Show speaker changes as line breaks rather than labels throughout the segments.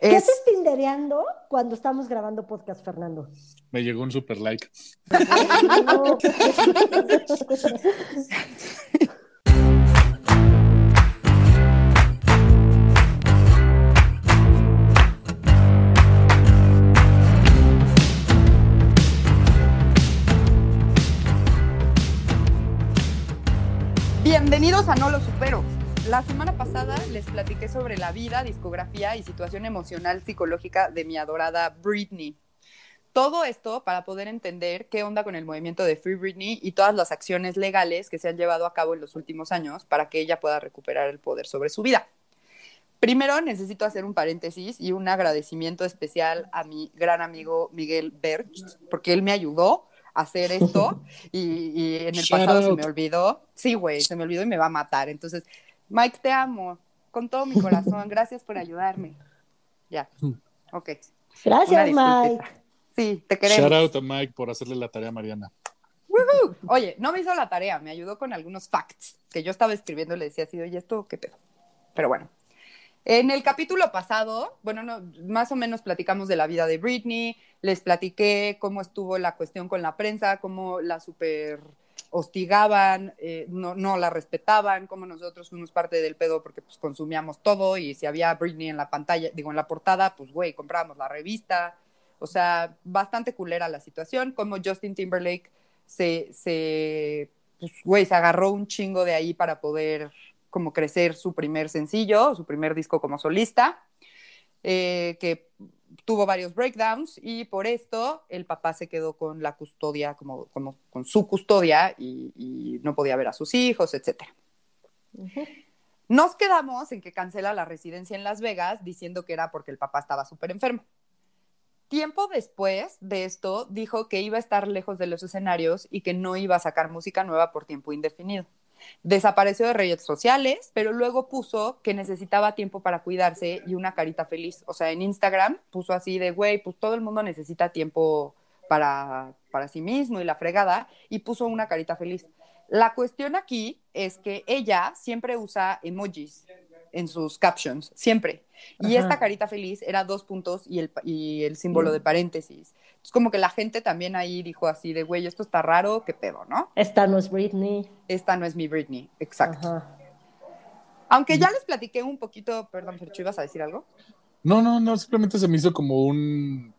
¿Qué
Es-
haces tindereando cuando estamos grabando podcast, Fernando?
Me llegó un super like.
No.
Bienvenidos a No Lo Supero. La semana pasada les platiqué sobre la vida, discografía y situación emocional psicológica de mi adorada Britney. Todo esto para poder entender qué onda con el movimiento de Free Britney y todas las acciones legales que se han llevado a cabo en los últimos años para que ella pueda recuperar el poder sobre su vida. Primero necesito hacer un paréntesis y un agradecimiento especial a mi gran amigo Miguel Berch, porque él me ayudó a hacer esto y, y en el
Shout
pasado se me olvidó. Sí, güey, se me olvidó y me va a matar. Entonces, Mike, te amo con todo mi corazón. Gracias por ayudarme. Ya, ok.
Gracias. Mike.
Sí, te queremos.
Shout out a Mike por hacerle la tarea a Mariana.
¡Woohoo! Oye, no me hizo la tarea, me ayudó con algunos facts que yo estaba escribiendo y le decía así, oye, ¿esto qué pedo? Pero bueno. En el capítulo pasado, bueno, no, más o menos platicamos de la vida de Britney, les platiqué cómo estuvo la cuestión con la prensa, cómo la super hostigaban, eh, no, no la respetaban, cómo nosotros fuimos parte del pedo porque pues consumíamos todo y si había Britney en la pantalla, digo en la portada, pues güey, comprábamos la revista, o sea, bastante culera la situación, como Justin Timberlake se, se pues, güey, se agarró un chingo de ahí para poder como crecer su primer sencillo, su primer disco como solista, eh, que tuvo varios breakdowns y por esto el papá se quedó con la custodia, como, como con su custodia y, y no podía ver a sus hijos.
Ujú.
Nos quedamos en que cancela la residencia en Las Vegas diciendo que era porque el papá estaba súper enfermo. Tiempo después de esto, dijo que iba a estar lejos de los escenarios y que no iba a sacar música nueva por tiempo indefinido. Desapareció de redes sociales, pero luego puso que necesitaba tiempo para cuidarse y una carita feliz. O sea, en Instagram puso así de, güey, pues todo el mundo necesita tiempo para, para sí mismo y la fregada, y puso una carita feliz. La cuestión aquí es que ella siempre usa emojis en sus captions, siempre. Y
Ajá.
esta carita feliz era dos puntos y el, y el símbolo de paréntesis. Es como que la gente también ahí dijo así de, güey, esto está raro, qué pedo, ¿no?
Esta no es Britney.
Esta no es mi Britney, exacto.
Ajá.
Aunque ya les platiqué un poquito, perdón, Fercho, ¿ibas a decir algo?
No, no, no, simplemente se me hizo como un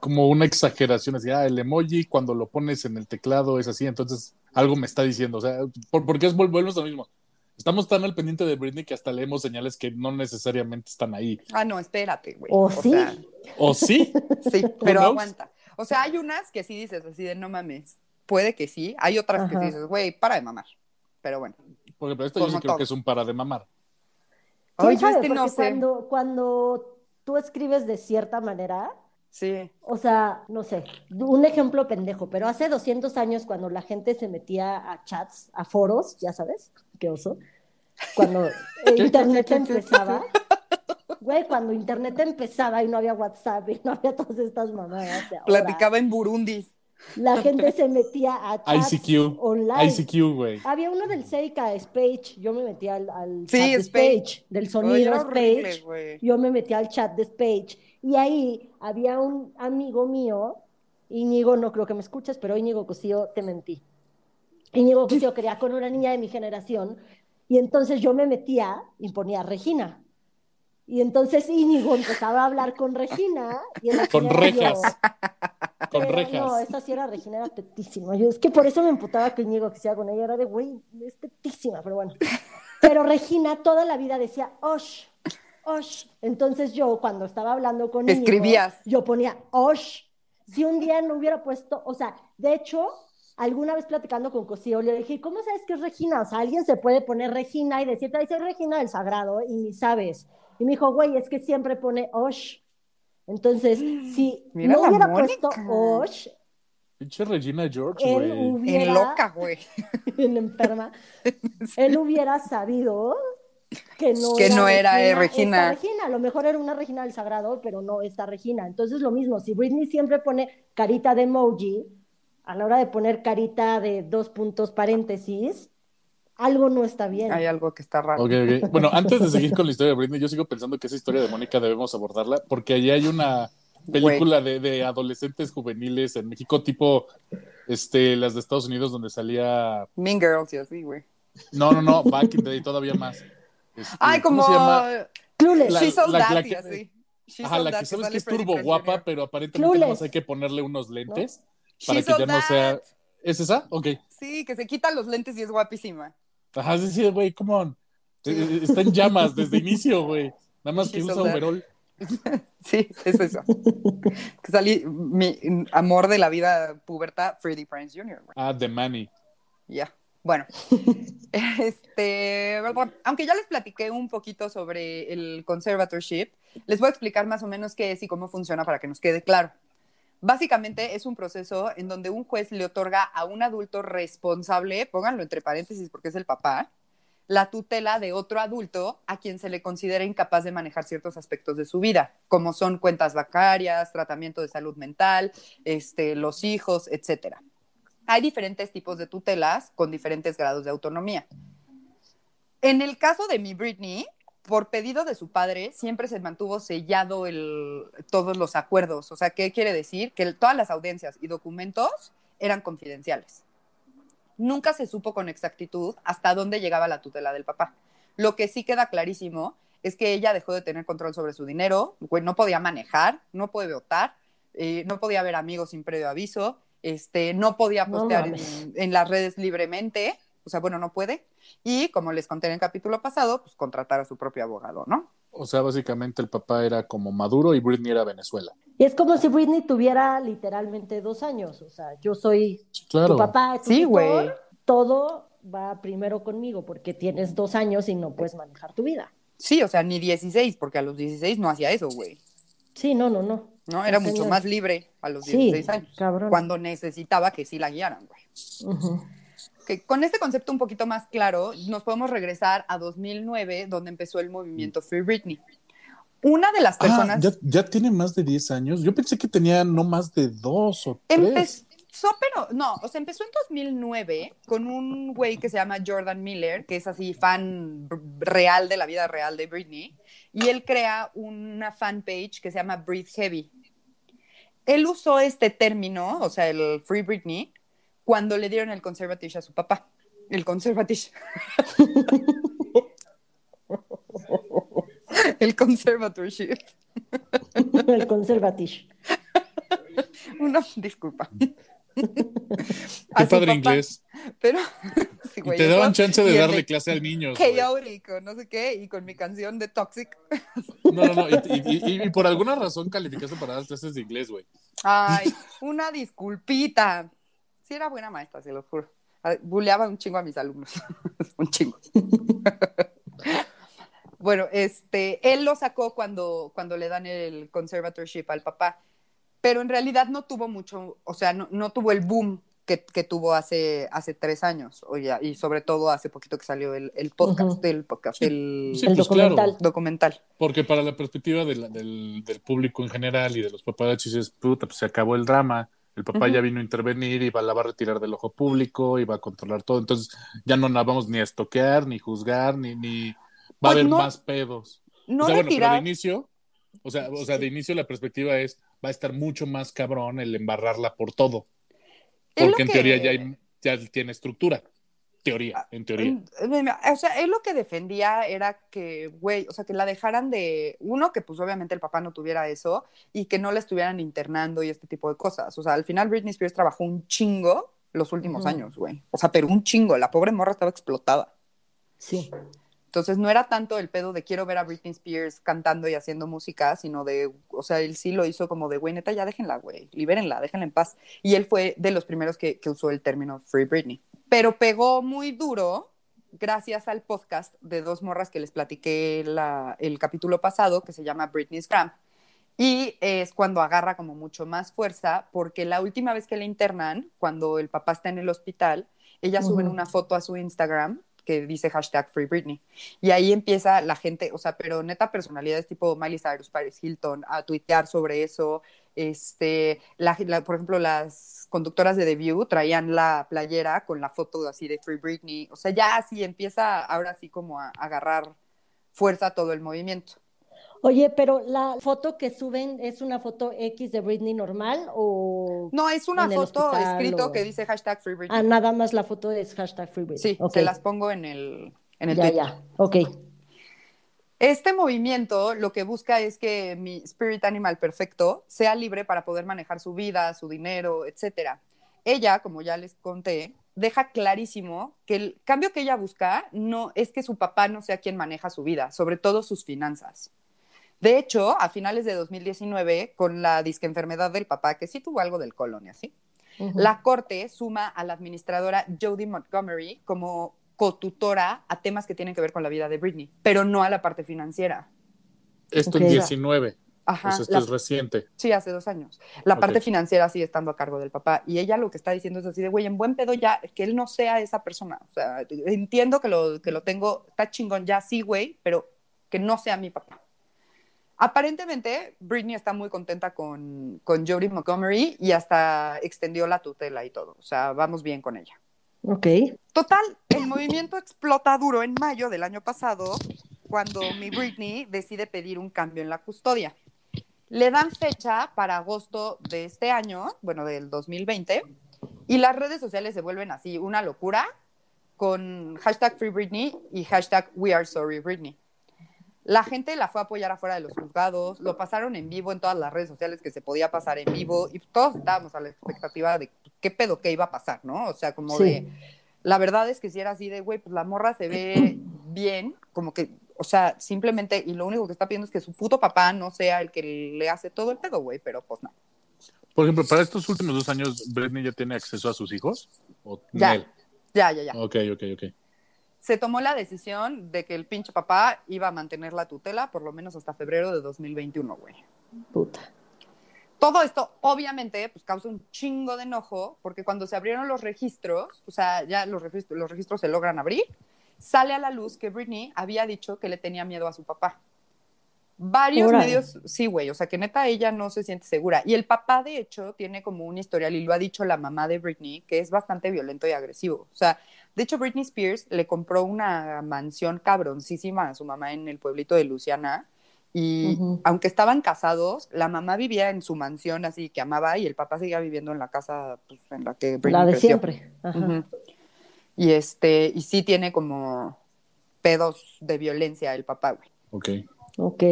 como una exageración, así, ah, el emoji cuando lo pones en el teclado es así, entonces algo me está diciendo, o sea, por, porque es vol- volvemos a lo mismo. Estamos tan al pendiente de Britney que hasta leemos señales que no necesariamente están ahí.
Ah, no, espérate, güey.
¿O sí?
sea,
¿O sí?
sí, pero aguanta. O sea, hay unas que sí dices así de no mames. Puede que sí. Hay otras que
Ajá.
sí dices, güey, para de mamar. Pero bueno.
Porque pero esto yo sí creo
todo.
que es un para de mamar.
¿Quién
Ay, yo
sabe?
este no sé.
Cuando, cuando tú escribes de cierta manera,
Sí.
o sea, no sé, un ejemplo pendejo, pero hace 200 años cuando la gente se metía a chats, a foros, ya sabes, qué oso, cuando internet empezaba, güey, cuando internet empezaba y no había WhatsApp y no había todas estas mamadas
Platicaba en Burundis.
la gente se metía a chats
ICQ,
online.
ICQ, güey.
Había uno del Seika, Spage, yo me metía al, al
Sí,
chat de
Spage.
Del sonido
horrible,
Spage, yo me metí al chat de Spage y ahí había un amigo mío, Íñigo, no creo que me escuches, pero Íñigo Cosío, te mentí. Íñigo Cosío quería con una niña de mi generación y entonces yo me metía y ponía Regina. Y entonces Íñigo empezaba a hablar con Regina y
Con
chingada yo-
rejas. Con rejas.
No, esa sí era Regina, era tetísima. Yo, es que por eso me emputaba que Íñigo que sea con ella, era de güey, es tetísima, pero bueno. Pero Regina toda la vida decía Osh, Osh. Entonces yo, cuando estaba hablando con Íñigo,
Escribías.
yo ponía Osh. Si un día no hubiera puesto, o sea, de hecho, alguna vez platicando con Cosío, le dije, ¿cómo sabes que es Regina? O sea, alguien se puede poner Regina y decirte, soy Regina del Sagrado, y ni sabes. Y me dijo, güey, es que siempre pone Osh. Entonces, si
Mira
no hubiera
Mónica.
puesto Osh,
Pinche Regina George,
él
güey.
hubiera,
En loca, güey.
en enferma, él hubiera sabido que no
Que
era,
no era, eh, Regina.
esta Regina. A lo mejor era una Regina del Sagrado, pero no esta Regina. Entonces, lo mismo, si Britney siempre pone carita de emoji, a la hora de poner carita de dos puntos paréntesis, algo no está bien.
Hay algo que está raro.
Bueno, antes de seguir con la historia de Britney, yo sigo pensando que esa historia de Mónica debemos abordarla, porque allí hay una película de, de adolescentes juveniles en México, tipo este, las de Estados Unidos, donde salía.
Mean Girls y así, güey.
No, no, no, Back in the Day, todavía más. Este,
Ay, como.
¿Cómo se llama?
Clueless.
La-
She's all
la-
that
la
y
que-
así. She's
Ajá, la que sabes que es turbo guapa,
Jr.
pero aparentemente
Clueless.
nomás hay que ponerle unos lentes para
She's
que ya no sea. ¿Es esa? Ok.
Sí, que se quita los lentes y es guapísima.
Ajá, sí, sí, güey, come on. Eh, eh, Está en llamas desde inicio, güey. Nada más que usa overall.
Sí, es eso. que salí mi amor de la vida puberta, Freddie Prinze Jr. güey.
Ah, The Manny.
Ya. Bueno, este, aunque ya les platiqué un poquito sobre el conservatorship, les voy a explicar más o menos qué es y cómo funciona para que nos quede claro. Básicamente es un proceso en donde un juez le otorga a un adulto responsable, pónganlo entre paréntesis porque es el papá, la tutela de otro adulto a quien se le considera incapaz de manejar ciertos aspectos de su vida, como son cuentas bancarias, tratamiento de salud mental, este, los hijos, etcétera hay diferentes tipos de tutelas con diferentes grados de autonomía. En el caso de mi Britney, por pedido de su padre, siempre se mantuvo sellado el, todos los acuerdos. O sea, ¿qué quiere decir? Que todas las audiencias y documentos eran confidenciales. Nunca se supo con exactitud hasta dónde llegaba la tutela del papá. Lo que sí queda clarísimo es que ella dejó de tener control sobre su dinero, no podía manejar, no puede votar, eh, no podía ver amigos sin previo aviso, este, no podía postear en las redes libremente, o sea, bueno, no puede. Y como les conté en el capítulo pasado, pues contratar a su propio abogado, ¿no?
O sea, básicamente el papá era como Maduro y Britney era Venezuela.
Y es como si Britney tuviera literalmente dos años. O sea, yo soy
Sí, Claro.
tu papá, tu
Sí, güey.
todo va primero conmigo porque tienes dos años y no puedes manejar tu vida.
Sí, o sea, ni 16, porque a los 16 no hacía eso, güey.
Sí, no, no, no.
¿No? Era mucho más libre a los
Sí,
16 años.
cabrón.
Cuando necesitaba que sí la guiaran, güey. Que con este concepto un poquito más claro, nos podemos regresar a 2009, donde empezó el movimiento Free Britney. Una de las
Ah,
personas
¿ya, ya tiene más de 10 años. Yo pensé que tenía no más de dos o tres.
empezó, pero no, o sea, empezó en 2009 con un güey que se llama Jordan Miller, que es así fan real de la vida real de Britney, y él crea una fanpage que se llama Breathe Heavy. Él usó este término, o sea, el Free Britney, cuando le dieron el conservative a su papá. El conservative. el conservatorship.
El conservatish.
Una disculpa.
Qué padre
papá.
inglés.
Pero sí,
Y
güey,
te daban chance de darle clase a niños. güey.
chaotic, no sé qué, y con mi canción de Toxic.
No, no, no. Y, y- y- y por alguna razón calificaste para dar clases de inglés, güey.
Ay, una disculpita. Sí, era buena maestra, se lo juro. Buleaba un chingo a mis alumnos. un chingo. bueno, este, él lo sacó cuando, cuando le dan el conservatorship al papá, pero en realidad no tuvo mucho, o sea, no, no tuvo el boom que, que tuvo hace, hace tres años, oye, y sobre todo hace poquito que salió el, el podcast,
Ujú.
el podcast, el
Sí,
El
pues claro.
documental.
documental.
Porque para la perspectiva de la- del, del público en general y de los paparazzis es, puta, pues se acabó el drama. El papá ya vino a intervenir y va, la va a retirar del ojo público y va a controlar todo. Entonces ya no la vamos ni a estoquear, ni juzgar, ni, ni... Va a
Pues
haber
no-
más pedos.
No
o sea, bueno, pero de inicio, o sea, o sea, de inicio la perspectiva es, va a estar mucho más cabrón el embarrarla por todo. Porque en
que-
teoría ya, hay- ya tiene estructura. Teoría, en teoría.
O sea, él lo que defendía era que, güey, o sea, que la dejaran de, uno, que pues obviamente el papá no tuviera eso y que no la estuvieran internando y este tipo de cosas. O sea, al final Britney Spears trabajó un chingo los últimos años, güey. O sea, pero un chingo. La pobre morra estaba explotada.
Sí.
Entonces no era tanto el pedo de quiero ver a Britney Spears cantando y haciendo música, sino de, o sea, él sí lo hizo como de, güey, neta, ya déjenla, güey, libérenla, déjenla en paz. Y él fue de los primeros que, que usó el término Free Britney. Pero pegó muy duro gracias al podcast de dos morras que les platiqué la- el capítulo pasado, que se llama Britney's Gram. Y es cuando agarra como mucho más fuerza, porque la última vez que la internan, cuando el papá está en el hospital, ella sube una foto a su Instagram que dice hashtag Free Britney. Y ahí empieza la gente, o sea, pero neta personalidades tipo Miley Cyrus, Paris Hilton, a tuitear sobre eso. Este, la, por ejemplo, las conductoras de The View traían la playera con la foto así de Free Britney. O sea, ya así empieza ahora sí como a, a agarrar fuerza todo el movimiento.
Oye, pero la foto que suben es una foto X de Britney normal o
No, es una foto escrito
o-
que dice hashtag Free Britney.
ah, nada más la foto es hashtag Free Britney.
sí,
Ok,
se las pongo en el, en el
ya,
tweet.
ya, ok.
Este movimiento lo que busca es que mi spirit animal perfecto sea libre para poder manejar su vida, su dinero, etcétera. Ella, como ya les conté, deja clarísimo que el cambio que ella busca no es que su papá no sea quien maneja su vida, sobre todo sus finanzas. De hecho, a finales de 2019, con la disque enfermedad del papá, que sí tuvo algo del colon y así, la corte suma a la administradora Jodie Montgomery como cotutora a temas que tienen que ver con la vida de Britney, pero no a la parte financiera.
Esto
Ok.
en 19.
Ajá,
Pues esto
la-
es reciente.
sí, hace dos años. La parte financiera sigue estando a cargo del papá. Y ella lo que está diciendo es así de, güey, en buen pedo ya, que él no sea esa persona. O sea, entiendo que lo, que lo tengo, está chingón ya, sí, güey, pero que no sea mi papá. Aparentemente, Britney está muy contenta con, con Jodie Montgomery y hasta extendió la tutela y todo. O sea, vamos bien con ella.
Ok.
Total, el movimiento explota duro en mayo del año pasado, cuando mi Britney decide pedir un cambio en la custodia. Le dan fecha para agosto de este año, bueno, del 2020, y las redes sociales se vuelven así, una locura, con hashtag Free Britney y hashtag We Are Sorry Britney. La gente la fue a apoyar afuera de los juzgados, lo pasaron en vivo en todas las redes sociales que se podía pasar en vivo, y todos estábamos a la expectativa de qué pedo que iba a pasar, ¿no? O sea, como
Sí.
de la verdad es que si era así de, güey, pues la morra se ve bien, como que, o sea, simplemente, y lo único que está pidiendo es que su puto papá no sea el que le hace todo el pedo, güey, pero pues no.
Por ejemplo, para estos últimos dos años, Britney ya tiene acceso a sus hijos. ¿O
Ya.
Nel?
Ya, ya, ya.
Ok, ok, ok.
Se tomó la decisión de que el pinche papá iba a mantener la tutela por lo menos hasta febrero de 2021, güey.
Puta.
Todo esto, obviamente, pues causa un chingo de enojo, porque cuando se abrieron los registros, o sea, ya los registros, los registros se logran abrir, sale a la luz que Britney había dicho que le tenía miedo a su papá. Varios
Órale.
medios, sí, güey, o sea, que neta ella no se siente segura. Y el papá, de hecho, tiene como un historial, y lo ha dicho la mamá de Britney, que es bastante violento y agresivo. O sea, de hecho, Britney Spears le compró una mansión cabroncísima a su mamá en el pueblito de Luciana. Y aunque estaban casados, la mamá vivía en su mansión así que amaba y el papá seguía viviendo en la casa pues, en la que Britney
La de
creció.
siempre. Ajá.
Y este, y sí tiene como pedos de violencia el papá, güey.
Ok.
Ok.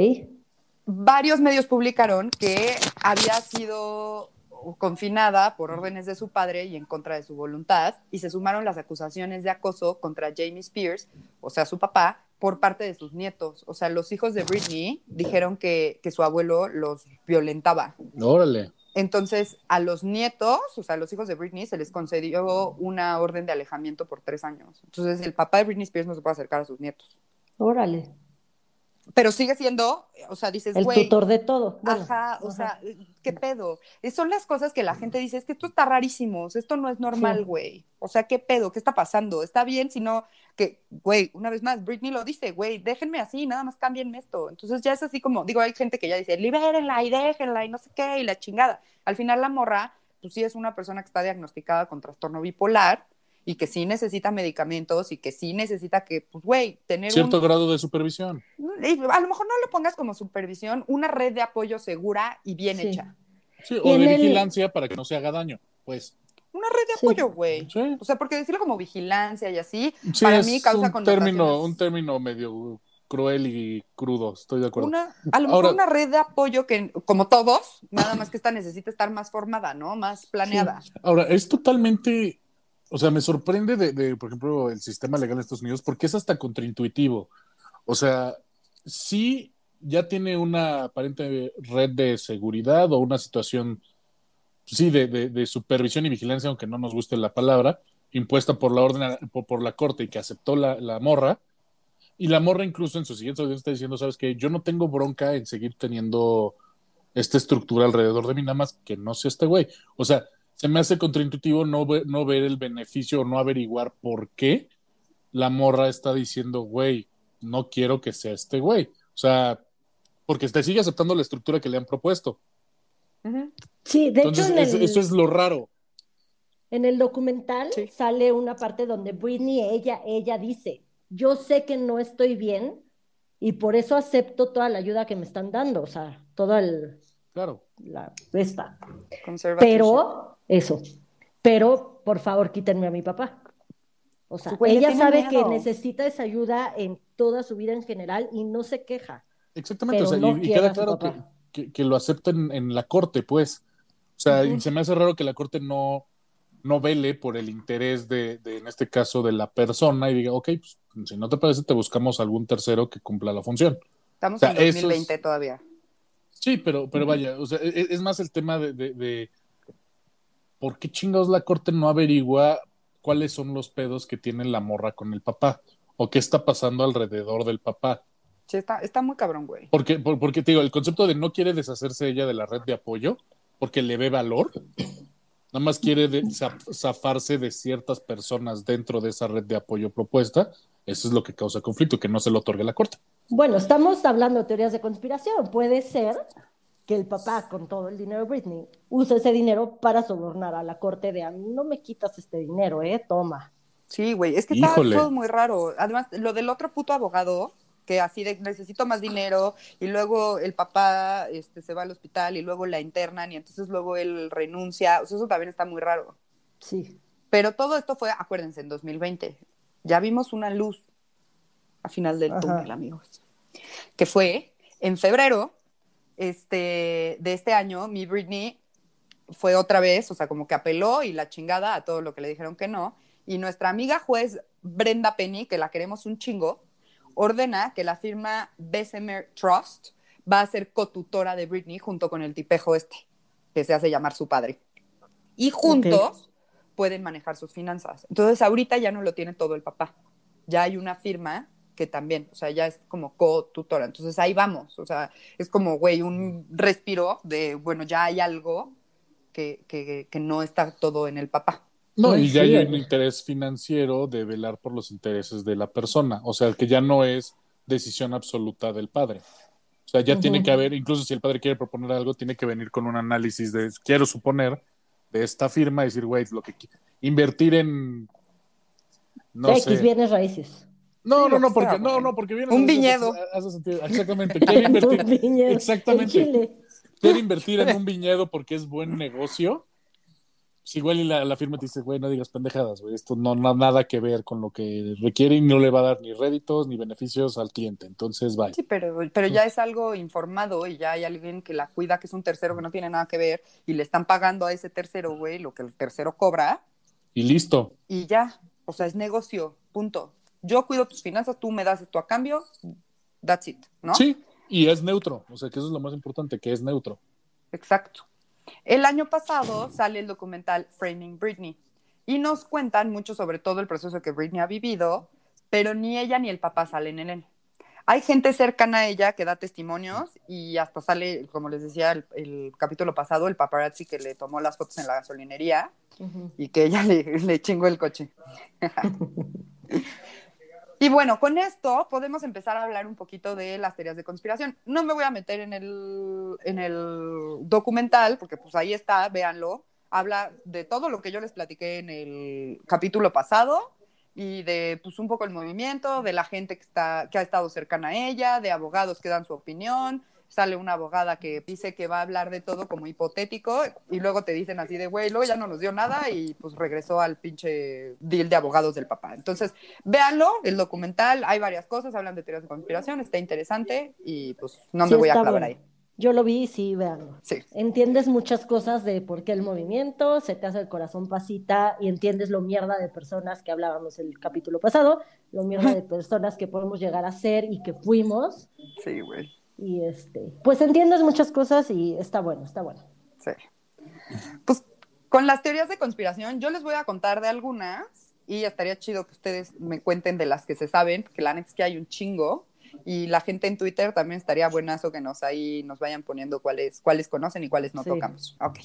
Varios medios publicaron que había sido confinada por órdenes de su padre y en contra de su voluntad, y se sumaron las acusaciones de acoso contra Jamie Spears, o sea, su papá, por parte de sus nietos. O sea, los hijos de Britney dijeron que, que su abuelo los violentaba.
Órale.
Entonces, a los nietos, o sea, a los hijos de Britney, se les concedió una orden de alejamiento por tres años. Entonces, el papá de Britney Spears no se puede acercar a sus nietos.
Órale.
Pero sigue siendo, o sea, dices,
El
güey.
tutor de todo. Bueno,
Ajá, o
ajá.
sea, ¿qué pedo? Eh, Son las cosas que la gente dice, es que esto está rarísimo, o sea, esto no es normal,
Sí.
güey. O sea, ¿qué pedo? ¿Qué está pasando? Está bien, sino que, güey, una vez más, Britney lo dice, güey, déjenme así, nada más cámbienme esto. Entonces ya es así como, digo, hay gente que ya dice, libérenla y déjenla y no sé qué, y la chingada. Al final la morra, pues sí es una persona que está diagnosticada con trastorno bipolar y que sí necesita medicamentos y que sí necesita que, pues, güey, tener
Cierto
un...
grado de supervisión.
y A lo mejor no lo pongas como supervisión, una red de apoyo segura y bien
Sí.
hecha.
Sí, o de
el-
vigilancia para que no se haga daño. Pues.
Una red de
Sí.
apoyo, güey.
Sí.
O sea, porque decirlo como vigilancia y así,
Sí,
para mí causa
un término, un término medio cruel y crudo, estoy de acuerdo.
Una, a lo mejor
Ahora-
una red de apoyo que, como todos, nada más que esta necesita estar más formada, ¿no? Más planeada.
Ahora, es totalmente, o sea, me sorprende de, de, por ejemplo, el sistema legal de Estados Unidos porque es hasta contraintuitivo. O sea, sí ya tiene una aparente red de seguridad o una situación, sí, de, de- de supervisión y vigilancia, aunque no nos guste la palabra, impuesta por la orden, por, por la corte y que aceptó la, la morra. Y la morra incluso en su siguiente audio está diciendo, sabes que yo no tengo bronca en seguir teniendo esta estructura alrededor de mí, nada más que no sea este güey. O sea, se me hace contraintuitivo no ver, no ver el beneficio o no averiguar por qué la morra está diciendo, güey, no quiero que sea este güey. O sea, porque te sigue aceptando la estructura que le han propuesto.
Sí, de
Entonces,
hecho, en
es-
el,
eso es lo raro.
en el documental
Sí.
sale una parte donde Britney, ella, ella dice, yo sé que no estoy bien y por eso acepto toda la ayuda que me están dando, o sea, toda el,
Claro.
la, esta. Pero, eso, pero por favor quítenme a mi papá. O sea,
Güey,
ella sabe
miedo.
que necesita esa ayuda en toda su vida en general y no se queja.
Exactamente, o sea,
no
y- queda claro que, que- que lo acepten en la corte, pues. O sea, y se me hace raro que la corte no, no vele por el interés de, de, en este caso, de la persona y diga, ok, pues, si no te parece, te buscamos algún tercero que cumpla la función.
Estamos
o sea,
en
eso es-
2020 todavía.
Sí, pero, pero vaya, o sea, e- es, más el tema de, de, de por qué chingados la corte no averigua cuáles son los pedos que tiene la morra con el papá o qué está pasando alrededor del papá.
Sí, está, está muy cabrón, güey.
Porque, por- porque te digo, el concepto de no quiere deshacerse ella de la red de apoyo porque le ve valor, nada más quiere de- zaf- zafarse de ciertas personas dentro de esa red de apoyo propuesta, eso es lo que causa conflicto, que no se lo otorgue la corte.
Bueno, estamos hablando de teorías de conspiración. Puede ser que el papá, con todo el dinero de Britney, use ese dinero para sobornar a la corte de a mí no me quitas este dinero, ¿eh? Toma.
Sí, güey, es que está todo muy raro. Además, lo del otro puto abogado, que así de necesito más dinero, y luego el papá este, se va al hospital y luego la internan y entonces luego él renuncia. O sea, eso también está muy raro.
Sí.
Pero todo esto fue, acuérdense, en 2020. Ya vimos una luz a final del
Ajá.
túnel, amigos. Que fue en febrero este, de este año, mi Britney fue otra vez, o sea, como que apeló y la chingada a todo lo que le dijeron que no. Y nuestra amiga juez Brenda Penny, que la queremos un chingo, ordena que la firma Bessemer Trust va a ser cotutora de Britney junto con el tipejo este, que se hace llamar su padre. Y juntos pueden manejar sus finanzas. Entonces, ahorita ya no lo tiene todo el papá. Ya hay una firma que también, o sea, ya es como co-tutora. Entonces, ahí vamos. O sea, es como, güey, un respiro de, bueno, ya hay algo que, que, que no está todo en el papá.
No, y ya
sí,
hay un interés financiero de velar por los intereses de la persona, o sea, que ya no es decisión absoluta del padre. O sea, ya tiene que haber, incluso si el padre quiere proponer algo, tiene que venir con un análisis de, quiero suponer, de esta firma y decir, güey, lo que invertir en no
X
sé.
bienes raíces.
No,
Sí,
no, no,
que
porque no, no, porque viene
Un viñedo.
Hace sentido. Exactamente. Quiere invertir,
Un viñedo
exactamente. Quiere invertir en un viñedo porque es buen negocio. Si igual y la, la firma te dice, güey, no digas pendejadas, güey, esto no no nada que ver con lo que requiere y no le va a dar ni réditos ni beneficios al cliente. Entonces, bye.
Sí, pero, pero ya es algo informado y ya hay alguien que la cuida, que es un tercero que no tiene nada que ver y le están pagando a ese tercero, güey, lo que el tercero cobra
Y listo.
y ya. O sea, es negocio, punto. Yo cuido tus finanzas, tú me das esto a cambio, that's it, ¿no?
Sí, y es neutro. O sea, que eso es lo más importante, que es neutro.
Exacto. El año pasado sale el documental Framing Britney y nos cuentan mucho sobre todo el proceso que Britney ha vivido, pero ni ella ni el papá salen en él. Hay gente cercana a ella que da testimonios y hasta sale, como les decía el, el capítulo pasado, el paparazzi que le tomó las fotos en la gasolinería y que ella le, le chingó el coche. y bueno, con esto podemos empezar a hablar un poquito de las teorías de conspiración. No me voy a meter en el, en el documental, porque pues ahí está, véanlo. Habla de todo lo que yo les platiqué en el capítulo pasado y de pues un poco el movimiento, de la gente que, está, que ha estado cercana a ella, de abogados que dan su opinión, sale una abogada que dice que va a hablar de todo como hipotético y luego te dicen así de, güey, luego ya no nos dio nada y pues regresó al pinche deal de abogados del papá. Entonces, véanlo, el documental, hay varias cosas, hablan de teorías de conspiración, está interesante y pues no
Sí,
me voy a clavar
bueno.
ahí.
Yo lo vi sí, véanlo.
Sí,
Entiendes muchas cosas de por qué el movimiento, se te hace el corazón pasita y entiendes lo mierda de personas que hablábamos el capítulo pasado, lo mierda de personas que podemos llegar a ser y que fuimos.
sí, güey,
Y este, pues entiendes muchas cosas y está bueno, está bueno.
sí. Pues con las teorías de conspiración, yo les voy a contar de algunas y estaría chido que ustedes me cuenten de las que se saben, porque la neta es que hay un chingo. Y la gente en Twitter también estaría buenazo que nos ahí nos vayan poniendo cuáles, cuáles conocen y cuáles no
Sí.
tocamos. Ok.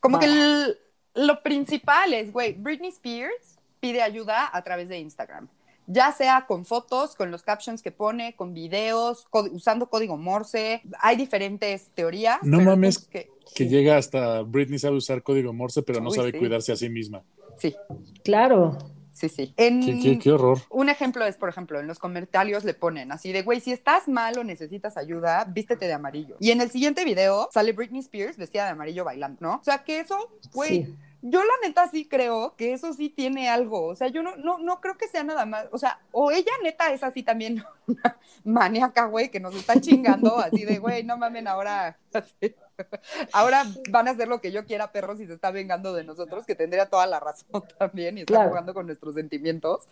Como que el- lo principal es, güey, Britney Spears pide ayuda a través de Instagram. Ya sea con fotos, con los captions que pone, con videos, usando código Morse. Hay diferentes teorías.
No
pero
mames.
pues que-
Que llega hasta Britney sabe usar código Morse, pero no
Uy,
sabe
sí.
cuidarse a sí misma.
sí,
Claro.
sí, sí. En-
Qué, qué- qué horror.
Un ejemplo es, por ejemplo, en los comentarios le ponen así de, güey, si estás mal o necesitas ayuda, vístete de amarillo. Y en el siguiente video sale Britney Spears vestida de amarillo bailando, ¿no? O sea, que eso, güey,
Sí.
Yo la neta sí creo que eso sí tiene algo. O sea, yo no, no, no creo que sea nada más. O sea, o ella neta es así también una maníaca, güey, que nos está chingando así de, güey, no mamen, ahora. así, Ahora van a hacer lo que yo quiera, perros, y se está vengando de nosotros, que tendría toda la razón también y está
Claro.
jugando con nuestros sentimientos.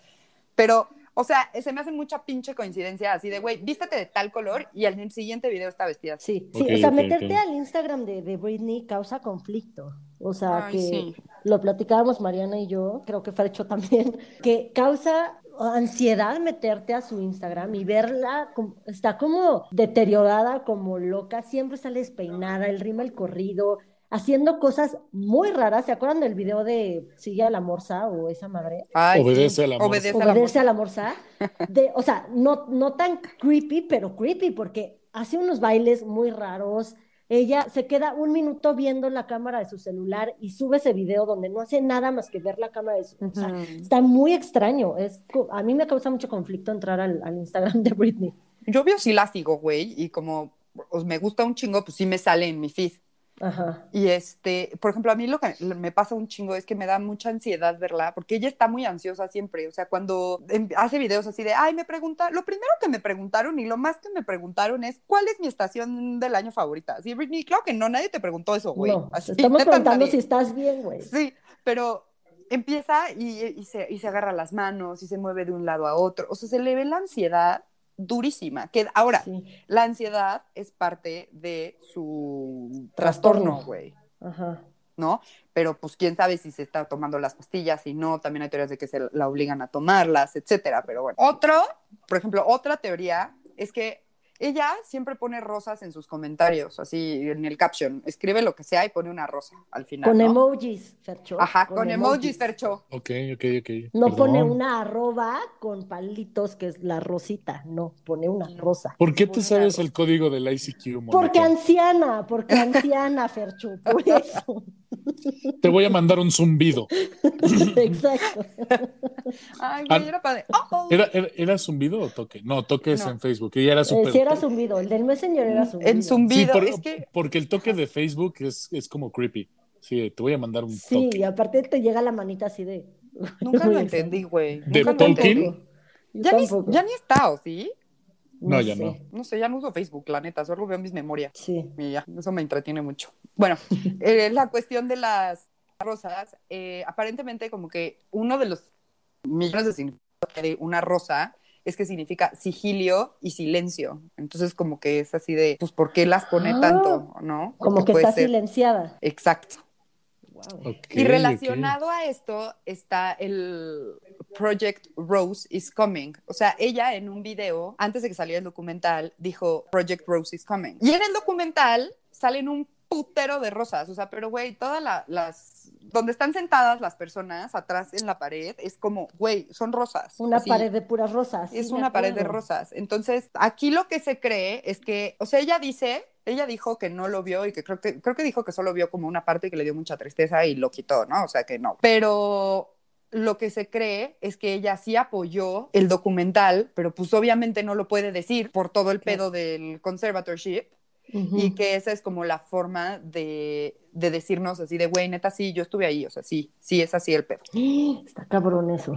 Pero, o sea, se me hace mucha pinche coincidencia así de, güey, vístete de tal color y el siguiente video está vestida así.
Sí, sí, o sea, meterte al Instagram de, de Britney causa conflicto. O sea,
Ay,
que
sí.
lo platicábamos Mariana y yo, creo que Fercho también, que causa ansiedad meterte a su Instagram y verla, como- está como deteriorada, como loca, siempre sale despeinada, el rímel corrido, haciendo cosas muy raras. ¿Se acuerdan del video de Sigue a la Morsa o esa madre?
Ay,
Obedece
sí,
a la morsa.
Obedece a la
Obedece
morsa.
a la morsa. De, o sea, no, no tan creepy, pero creepy, porque hace unos bailes muy raros. Ella se queda un minuto viendo la cámara de su celular y sube ese video donde no hace nada más que ver la cámara de su o sea. Está muy extraño. Es, co- a mí me causa mucho conflicto entrar al, al Instagram de Britney.
Yo veo sí la sigo, güey, y como pues, me gusta un chingo, pues sí me sale en mi feed.
Ajá.
Y este, por ejemplo, a mí lo que me pasa un chingo es que me da mucha ansiedad verla, porque ella está muy ansiosa siempre. O sea, cuando em- hace videos así de, ay, me pregunta, lo primero que me preguntaron y lo más que me preguntaron es, ¿cuál es mi estación del año favorita? Sí, Britney, claro que no, nadie te preguntó eso, güey.
No,
Así,
estamos preguntando
nadie.
si estás bien, güey.
Sí, pero empieza y, y se, y se agarra las manos y se mueve de un lado a otro. O sea, se le ve la ansiedad durísima. Que ahora,
Sí.
la ansiedad es parte de su trastorno,
Trastorno.
güey,
Ajá.
¿no? Pero pues quién sabe si se está tomando las pastillas, si no, también hay teorías de que se la obligan a tomarlas, etcétera, pero bueno. Otro, por ejemplo, otra teoría es que ella siempre pone rosas en sus comentarios, así en el caption, escribe lo que sea y pone una rosa al final.
Con
¿no?
emojis, Fercho.
Ajá, con, emojis, Fercho.
Ok, ok, ok.
No
Perdón.
pone una arroba con palitos, que es la rosita. No, pone una rosa.
¿Por qué te sabes el código del ICQ, Mónica?
Porque anciana, porque anciana, Fercho, por eso.
Te voy a mandar un zumbido.
Exacto.
Ay, güey, era padre. Oh, oh.
¿Era, era, era zumbido o toque? No, toque es
No.
en Facebook. Y era
Eh,
súper.
sí era zumbido, el del Messenger era zumbido.
En zumbido,
Sí, por-
es que
porque el toque de Facebook es, es como creepy. Sí, te voy a mandar un
Sí,
toque.
y aparte te llega la manita así de...
nunca lo entendí, güey.
¿De Tolkien?
Ya ni, ya ni está, ¿o sí?
No, ya
sé.
no.
No sé, ya no uso Facebook, la neta, solo veo mis memorias.
Sí.
Y ya, eso me entretiene mucho. Bueno, eh, la cuestión de las rosas, eh, aparentemente como que uno de los millones de significados de una rosa es que significa sigilio y silencio. Entonces como que es así de, pues, ¿por qué las pone
Ah.
tanto? ¿No?
Como que está
ser-
silenciada.
Exacto.
Wow.
Y relacionado a esto está el Project Rose is Coming. O sea, ella en un video, antes de que saliera el documental, dijo Project Rose is Coming. Y en el documental salen un putero de rosas. O sea, pero güey, todas la- las... Donde están sentadas las personas atrás en la pared, es como, güey, son rosas.
Una
Así.
pared de puras rosas.
Es una pared de rosas. Entonces, aquí lo que se cree es que, o sea, ella dice, ella dijo que no lo vio y que creo que, creo que dijo que solo vio como una parte y que le dio mucha tristeza y lo quitó, ¿no? O sea, que no. Pero lo que se cree es que ella sí apoyó el documental, pero pues obviamente no lo puede decir por todo el pedo del conservatorship Y que esa es como la forma de, de decirnos así de, güey, neta, sí, yo estuve ahí, o sea, sí, sí es así el pedo.
Está cabrón eso.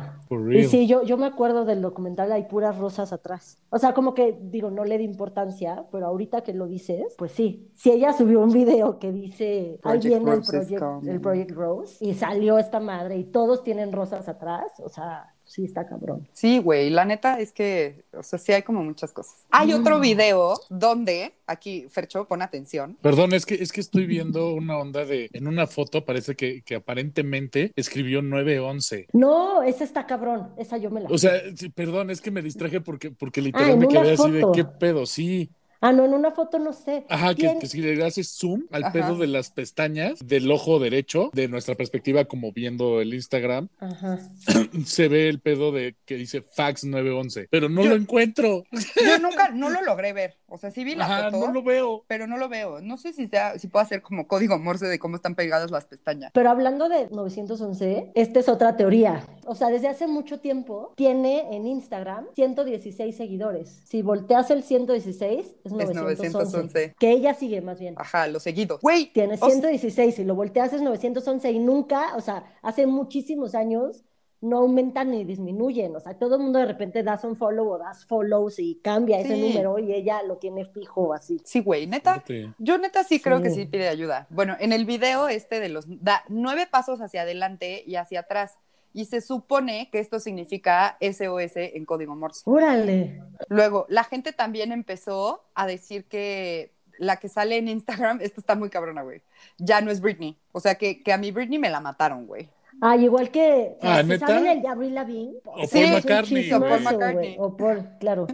Y sí, yo, yo me acuerdo del documental, hay puras rosas atrás. O sea, como que, digo, no le di importancia, pero ahorita que lo dices, pues sí. Si ella subió un video que dice, ahí viene el Project, el Project Rose, y salió esta madre y todos tienen rosas atrás, o sea, sí está cabrón.
Sí, güey, la neta es que, o sea, sí hay como muchas cosas. Hay otro
Mm.
video donde, aquí, Fercho, pon atención.
Perdón, es que, es que estoy viendo una onda de. En una foto parece que, que aparentemente escribió 911.
No, esa está cabrón, esa yo me la...
O sea, perdón, es que me distraje porque, porque literal
Ah, en
me quedé así de qué pedo, sí.
Ah, no, en una foto no sé.
Ajá, que, que si le haces zoom al
Ajá.
pedo de las pestañas del ojo derecho, de nuestra perspectiva como viendo el Instagram,
Ajá.
se ve el pedo de que dice fax 911, pero no
Yo-
lo encuentro.
Yo nunca, no lo logré ver. O sea, sí vi la
Ajá,
foto,
no lo veo.
pero no lo veo. No sé si sea, si puedo hacer como código morse de cómo están pegadas las pestañas.
Pero hablando de 911, esta es otra teoría. O sea, desde hace mucho tiempo tiene en Instagram 116 seguidores. Si volteas el 116, es 911.
911.
Que ella sigue más bien.
Ajá, los seguidos. Güey,
Tiene
o sea,
116, si lo volteas es 911 y nunca, o sea, hace muchísimos años no aumentan ni disminuyen, o sea, todo el mundo de repente das un follow o das follows y cambia ese número y ella lo tiene fijo así.
Sí, güey, neta. Yo neta sí creo que
Sí.
sí pide ayuda. Bueno, en el video este de los da nueve pasos hacia adelante y hacia atrás. Y se supone que esto significa SOS en código Morse.
Órale.
Luego, la gente también empezó a decir que la que sale en Instagram, esto está muy cabrona, güey. Ya no es Britney. O sea, que, que a mi Britney me la mataron, güey.
Ah, igual que,
Ah,
¿se
¿neta?
¿saben el de Avril Lavigne?
O
Sí, un
McCartney.
chismazo,
o Paul
güey.
McCartney.
O por, claro.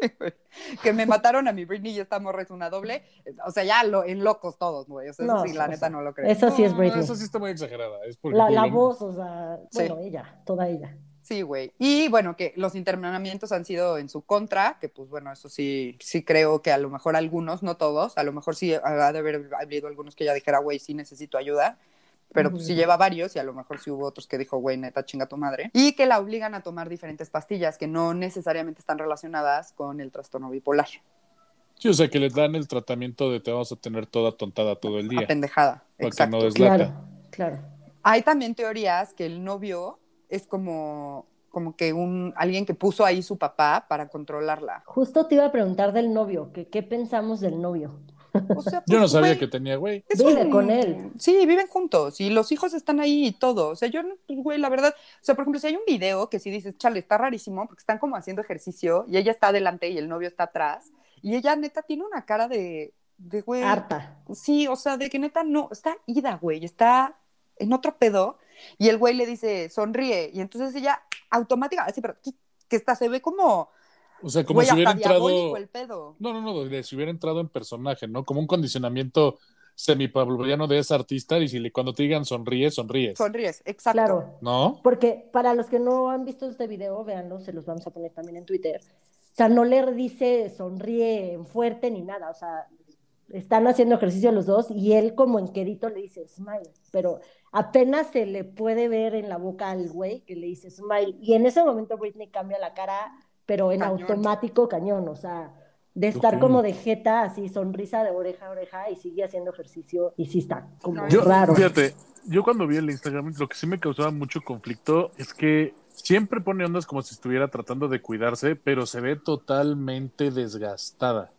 que me mataron a mi Britney y esta morra es una doble. O sea, ya lo, en locos todos, güey. O sea,
No,
eso sí, la neta
sea,
no lo creo.
Eso sí es
No,
Britney.
Eso sí está muy exagerada. Es porque
La, voz, o sea,
Sí.
bueno, ella, toda ella.
Sí, güey. Y bueno, que los internamientos han sido en su contra, que pues bueno, eso sí, sí creo que a lo mejor algunos, no todos, a lo mejor sí ha de haber habido algunos que ya dijera, güey, sí necesito ayuda, pero pues sí lleva varios y a lo mejor sí hubo otros que dijo, güey, neta, chinga tu madre. Y que la obligan a tomar diferentes pastillas que no necesariamente están relacionadas con el trastorno bipolar.
Sí, o sea, que le dan el tratamiento de te vamos a tener toda tontada todo el día.
Apendejada.
Para que
Exacto.
no deslata.
Claro, claro.
Hay también teorías que el novio es como, como que un alguien que puso ahí su papá para controlarla.
Justo te iba a preguntar del novio, que qué pensamos del novio.
O sea,
Yo no
pues,
sabía
güey,
que tenía güey.
es
Vive
un-
con él.
Sí, viven juntos y los hijos están ahí y todo. O sea, yo, pues, güey, la verdad, o sea, por ejemplo, si hay un video que sí dices, chale, está rarísimo porque están como haciendo ejercicio y ella está adelante y el novio está atrás y ella neta tiene una cara de, de güey.
Harta.
Sí, o sea, de que neta no, está ida, güey, está en otro pedo y el güey le dice, sonríe y entonces ella automática, así, pero que, que está, se ve como,
O sea, como
güey,
si hubiera entrado.
el pedo.
No, no, no, si hubiera entrado en personaje, ¿no? Como un condicionamiento semipavloviano de ese artista y si le, cuando te digan sonríe, sonríes.
Sonríes, exacto.
Claro.
¿No?
Porque para los que no han visto este video, véanlo, se los vamos a poner también en Twitter. O sea, no le dice sonríe fuerte ni nada. O sea, están haciendo ejercicio los dos y él como en quedito le dice smile. Pero apenas se le puede ver en la boca al güey que le dice smile. Y en ese momento Britney cambia la cara, pero en
Cañón.
automático cañón. O sea, de estar como de jeta, así sonrisa de oreja a oreja y sigue haciendo ejercicio y sí está como
Yo,
raro.
fíjate, yo cuando vi el Instagram, lo que sí me causaba mucho conflicto es que siempre pone ondas como si estuviera tratando de cuidarse, pero se ve totalmente desgastada.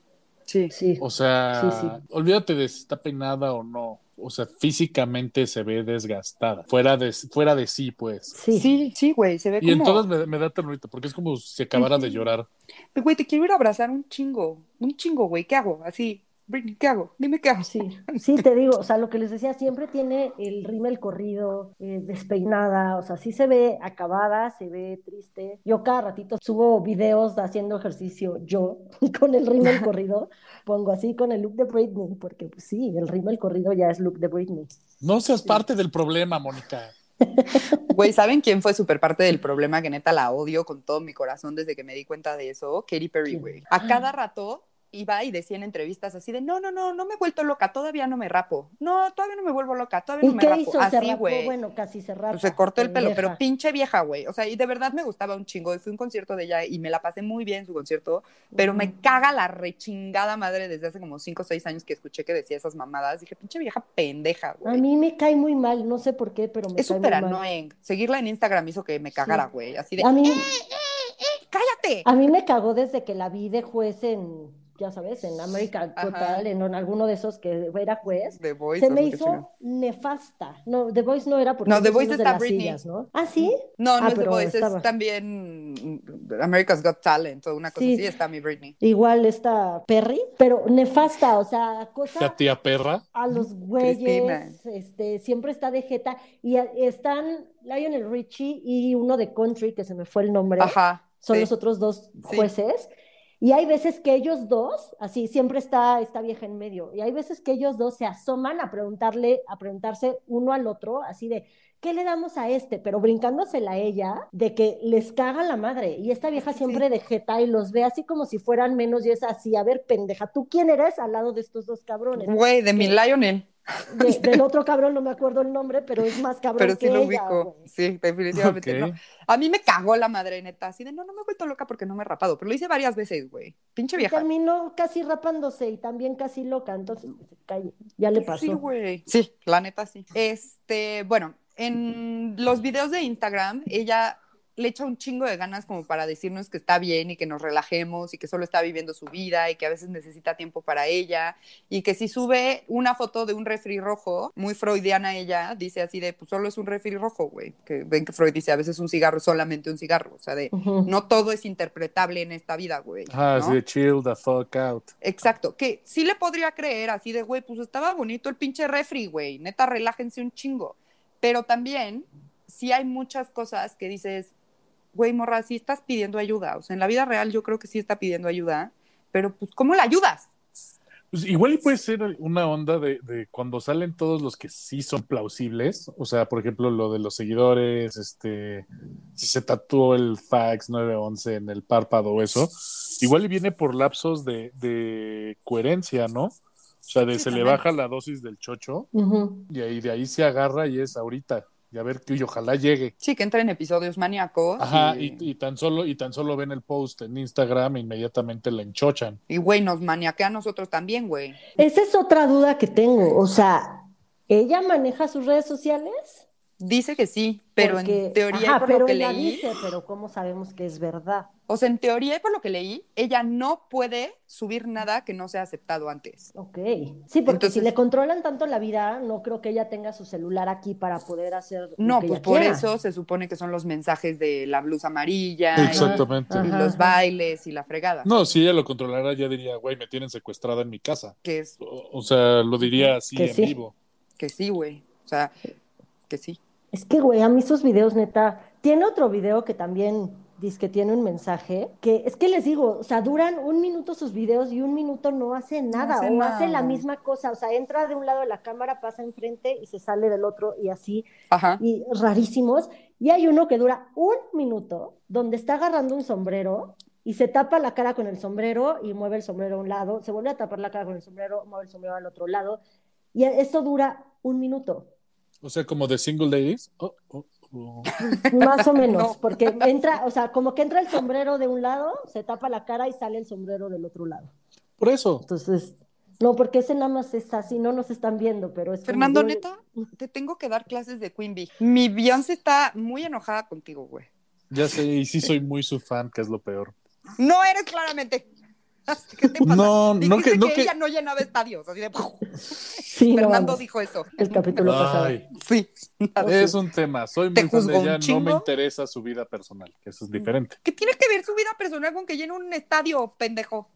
Sí.
Sí.
O sea,
Sí, sí.
olvídate de si está peinada o no. O sea, físicamente se ve desgastada. Fuera de, fuera de sí, pues.
Sí.
Sí, sí, güey, se ve
Y en
como...
todas me, me da ternurita, porque es como si acabara de llorar.
Pero, Güey, te quiero ir a abrazar un chingo, un chingo, güey, ¿qué hago? Así, Britney, ¿qué hago? Dime qué hago.
Sí, sí, te digo, o sea, lo que les decía, siempre tiene el rímel corrido, eh, despeinada, o sea, sí se ve acabada, se ve triste. Yo cada ratito subo videos haciendo ejercicio yo con el rímel corrido, pongo así con el look de Britney, porque pues, sí, el rímel corrido ya es look de Britney.
No seas parte del problema, Mónica.
Güey, ¿saben quién fue súper parte del problema? Que neta la odio con todo mi corazón desde que me di cuenta de eso. Katy Perry, güey. A cada rato iba y decía en entrevistas así de, no, no, no, no me he vuelto loca, todavía no me rapo. No, todavía no me vuelvo loca, todavía
¿Y
no me rapo.
hizo?
Así, güey.
bueno, casi se rapa.
Pues se cortó el pelo, pero pinche vieja, güey. O sea, y de verdad me gustaba un chingo. Y fui a un concierto de ella y me la pasé muy bien en su concierto, pero me caga la rechingada madre desde hace como 5 o 6 años que escuché que decía esas mamadas. Dije, pinche vieja pendeja,
A
güey.
mí me cae muy mal, no sé por qué, pero me
Es
cae
súper annoying. Seguirla en Instagram hizo que me cagara, güey. Así de,
A mí,
¡cállate!
a mí me cagó desde que la vi de juez en, ya sabes, en American. Total, en, en alguno de esos que era juez.
The Voice.
Se me hizo nefasta. No, The Voice no era porque
No, The Voice
de
está Britney.
sillas, ¿no? ¿Ah, sí?
No, no
Ah,
es The Voice,
estaba.
es también America's Got Talent o una cosa
Sí.
así, está mi Britney.
Igual está Perry, pero nefasta, o sea, cosa
La tía perra.
a los güeyes,
Cristina.
este, siempre está de jeta, y están Lionel Richie y uno de Country, que se me fue el nombre,
Ajá.
son
sí.
los otros dos
Sí.
Y hay veces que ellos dos, así siempre está esta vieja en medio, y hay veces que ellos dos se asoman a preguntarle, a preguntarse uno al otro, así de, ¿qué le damos a este? Pero brincándosela a ella, de que les caga la madre. Y esta vieja siempre de jeta y los ve así como si fueran menos y es así, a ver, pendeja, ¿tú quién eres al lado de estos dos cabrones?
Güey, de mi Lionel.
De- del otro cabrón no me acuerdo el nombre, pero es más cabrón
Pero sí
que
lo
ella,
ubico. Sí, definitivamente
Ok.
no. A mí me cagó la madre, neta. Así de, no, no me he vuelto loca porque no me he rapado. Pero lo hice varias veces, güey. Pinche
Y
vieja.
terminó casi rapándose y también casi loca, entonces que se calle. Ya le pasó.
Sí, güey. Sí, la neta sí. Este, bueno, en los videos de Instagram, ella le echa un chingo de ganas como para decirnos que está bien y que nos relajemos y que solo está viviendo su vida y que a veces necesita tiempo para ella y que si sube una foto de un refri rojo, muy freudiana ella, dice así de, pues solo es un refri rojo, güey. Que ven que Freud dice, a veces un cigarro es solamente un cigarro, o sea, de, no todo es interpretable en esta vida, güey.
Ah, chill the fuck out.
Exacto, que sí le podría creer así de, güey, pues estaba bonito el pinche refri, güey, neta, relájense un chingo. Pero también, sí hay muchas cosas que dices, güey, morra, sí estás pidiendo ayuda. O sea, en la vida real yo creo que sí está pidiendo ayuda, pero pues, ¿cómo la ayudas?
Pues igual y puede ser una onda de, de cuando salen todos los que sí son plausibles, o sea, por ejemplo, lo de los seguidores, este, si se tatuó el fax 911 en el párpado o eso, igual y viene por lapsos de, de coherencia, ¿no? O sea, de
Sí,
se le baja la dosis del chocho y ahí de ahí se agarra y es ahorita. Y a ver, y ojalá llegue.
Sí, que entra en episodios maníacos.
Ajá,
y,
y, y tan solo, y tan solo ven el post en Instagram e inmediatamente la enchochan.
y, güey, nos maniaquea a nosotros también, güey.
Esa es otra duda que tengo. O sea, ¿ella maneja sus redes sociales?
Dice que sí, pero
Porque-
en teoría
Ajá,
y por
pero
lo que
ella
leí,
dice, pero ¿cómo sabemos que es verdad?
o sea, en teoría y por lo que leí, ella no puede subir nada que no sea aceptado antes.
Ok. Sí, porque
Entonces-
si le controlan tanto la vida, no creo que ella tenga su celular aquí para poder hacer. lo
No,
que
pues
ella
por
quiera.
eso se supone que son los mensajes de la blusa amarilla y-
Exactamente.
y,
Ajá,
los
ajá.
bailes y la fregada.
No, si ella lo controlara, ya diría, güey, me tienen secuestrada en mi casa.
Que es
O, o sea, lo diría así
Que
en
sí.
vivo.
que sí, güey. O sea, que sí.
Es que, güey, a mí sus videos, neta. Tiene otro video que también dice que tiene un mensaje, que es que les digo, o sea, duran un minuto sus videos y un minuto no hace nada,
hace
o
nada.
hace la misma cosa, o sea, entra de un lado de la cámara, pasa enfrente y se sale del otro y así,
Ajá.
y rarísimos. Y hay uno que dura un minuto, donde está agarrando un sombrero y se tapa la cara con el sombrero y mueve el sombrero a un lado, se vuelve a tapar la cara con el sombrero, mueve el sombrero al otro lado, y esto dura un minuto.
O sea, como de single ladies. Oh, oh, oh.
Más o menos,
No.
porque entra, o sea, como que entra el sombrero de un lado, se tapa la cara y sale el sombrero del otro lado.
Por eso.
Entonces, no, porque ese nada más es así, no nos están viendo, pero es como
Fernando,
yo-
neta, te tengo que dar clases de Queen Bee. Mi Beyoncé está muy enojada contigo, güey.
Ya sé, y sí soy muy su fan, que es lo peor.
No eres claramente. ¿Qué te pasa?
No, no que- no
que,
que-
ella no llenaba estadios. Así de...
Sí,
Fernando dijo eso.
el capítulo pasado.
Sí.
es un tema. Soy
¿Te
muy fan de ella, no me interesa su vida personal, que eso es diferente.
¿Qué tiene que ver su vida personal con que llene un estadio, pendejo?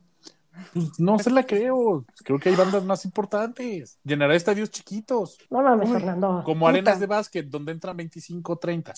Pues, no se la creo. Creo que hay bandas más importantes. Llenará estadios chiquitos,
No mames,
Uy,
Fernando.
como
Puta.
arenas de básquet, donde entran 25 o 30.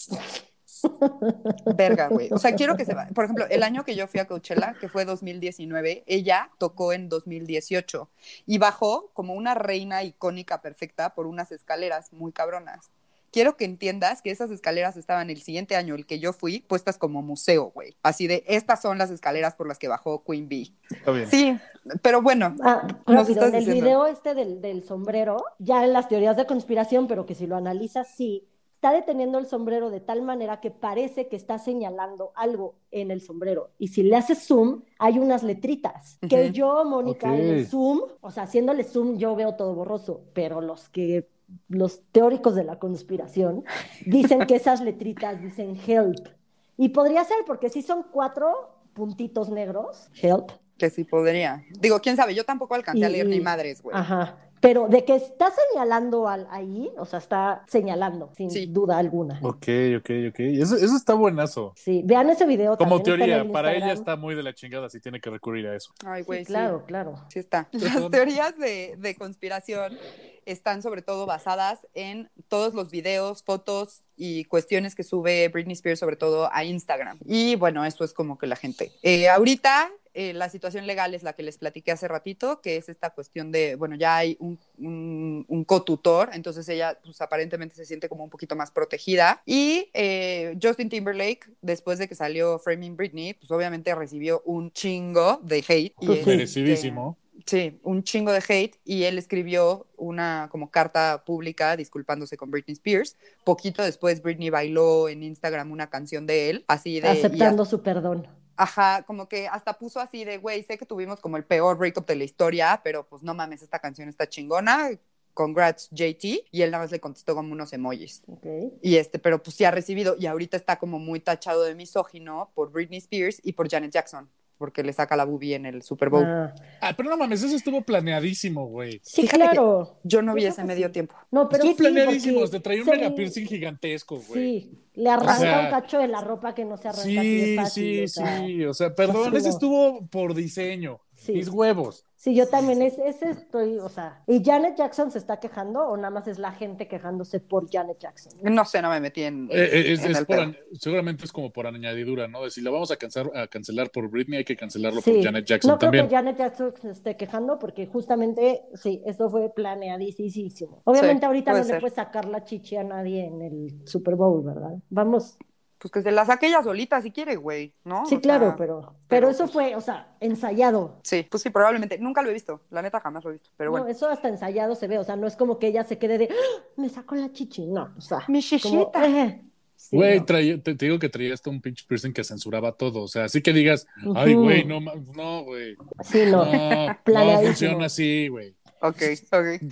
Verga, güey. O sea, quiero que se va. Por ejemplo, el año que yo fui a Coachella, que fue 2019, ella tocó en 2018 y bajó como una reina icónica perfecta por unas escaleras muy cabronas. Quiero que entiendas que esas escaleras estaban el siguiente año, el que yo fui, puestas como museo, güey. Así de, estas son las escaleras por las que bajó Queen Bee.
Está bien.
Sí, pero bueno,
Ah,
Nos
rápido,
estás
en el
diciendo.
video este del, del sombrero, ya en las teorías de conspiración, pero que si lo analizas, sí, está deteniendo el sombrero de tal manera que parece que está señalando algo en el sombrero. Y si le haces zoom, hay unas letritas. Que yo, Mónica, en el zoom, o sea, haciéndole zoom, yo veo todo borroso, pero los que los teóricos de la conspiración dicen que esas letritas dicen help. Y podría ser porque si son cuatro puntitos negros, help,
que sí podría. Digo, quién sabe, yo tampoco alcancé a leer ni madres, güey.
Ajá. Pero de que está señalando al, ahí, o sea, está señalando, sin
Sí.
duda alguna.
Ok, ok, ok. Eso, eso está buenazo.
Sí, vean ese video.
Como
también
teoría,
el
para ella está muy de la chingada si tiene que recurrir a eso.
Ay,
Sí,
güey, sí.
claro, claro.
Sí está. Las teorías de, de conspiración están sobre todo basadas en todos los videos, fotos y cuestiones que sube Britney Spears sobre todo a Instagram. Y bueno, eso es como que la gente. Eh, ahorita eh, la situación legal es la que les platiqué hace ratito, que es esta cuestión de, bueno, ya hay un, un, un cotutor, entonces ella pues aparentemente se siente como un poquito más protegida. Y eh, Justin Timberlake, después de que salió Framing Britney, pues obviamente recibió un chingo de hate. y,
Pues sí.
este,
Merecidísimo.
Sí, un chingo de hate y él escribió una como carta pública disculpándose con Britney Spears. Poquito después Britney bailó en Instagram una canción de él, así de...
Aceptando su perdón.
Ajá, como que hasta puso así de, güey, sé que tuvimos como el peor breakup de la historia, pero pues no mames, esta canción está chingona. Congrats, JT. Y él nada más le contestó como unos emojis.
Ok.
Y este, pero pues sí ha recibido, y ahorita está como muy tachado de misógino por Britney Spears y por Janet Jackson, porque le saca la boobie en el Super Bowl.
Ah,
Ah, pero no mames, eso estuvo planeadísimo, güey.
sí,
Fíjate
claro.
Yo no vi ese medio tiempo.
No, pero
Estuvo
sí,
planeadísimo, te traía un
se-
mega piercing gigantesco, güey.
Sí, le arranca
sea,
un cacho de la ropa que no se arranca
Sí,
fácil.
sí,
o sea,
sí. O sea, perdón,
sí,
ese estuvo por diseño.
Sí.
Mis huevos.
Sí, yo también, es, ese estoy, o sea, ¿y Janet Jackson se está quejando o nada más es la gente quejándose por Janet Jackson?
No sé, no me metí en,
Eh, eh, es,
en
es
el
por seguramente es como por añadidura, ¿no? De si la vamos a, cansar, a cancelar por Britney, hay que cancelarlo
Sí,
por Janet Jackson
no
también.
creo que Janet Jackson se esté quejando porque justamente, sí, esto fue planeadísimo. Obviamente
Sí,
ahorita no
puede
le
ser.
puedes sacar la chichi a nadie en el Super Bowl, ¿verdad? Vamos,
Pues que se la saque ella solita si quiere, güey, ¿no?
sí,
O
claro,
sea,
pero, pero,
pero,
eso
pues-
fue, o sea, ensayado.
Sí, pues sí, probablemente. Nunca lo he visto. La neta jamás lo he visto. Pero
No,
bueno.
eso hasta ensayado se ve, o sea, no es como que ella se quede de, "Ah, me sacó la chichi, no, o sea,
Mi
como,
chichita.
eh, sí,
Güey,
no.
traía- te, te digo que traía hasta un pinche piercing que censuraba todo. O sea, así que digas, ay, güey, no, no, güey.
Sí, no,
No, no funciona así, güey.
Ok, ok.
no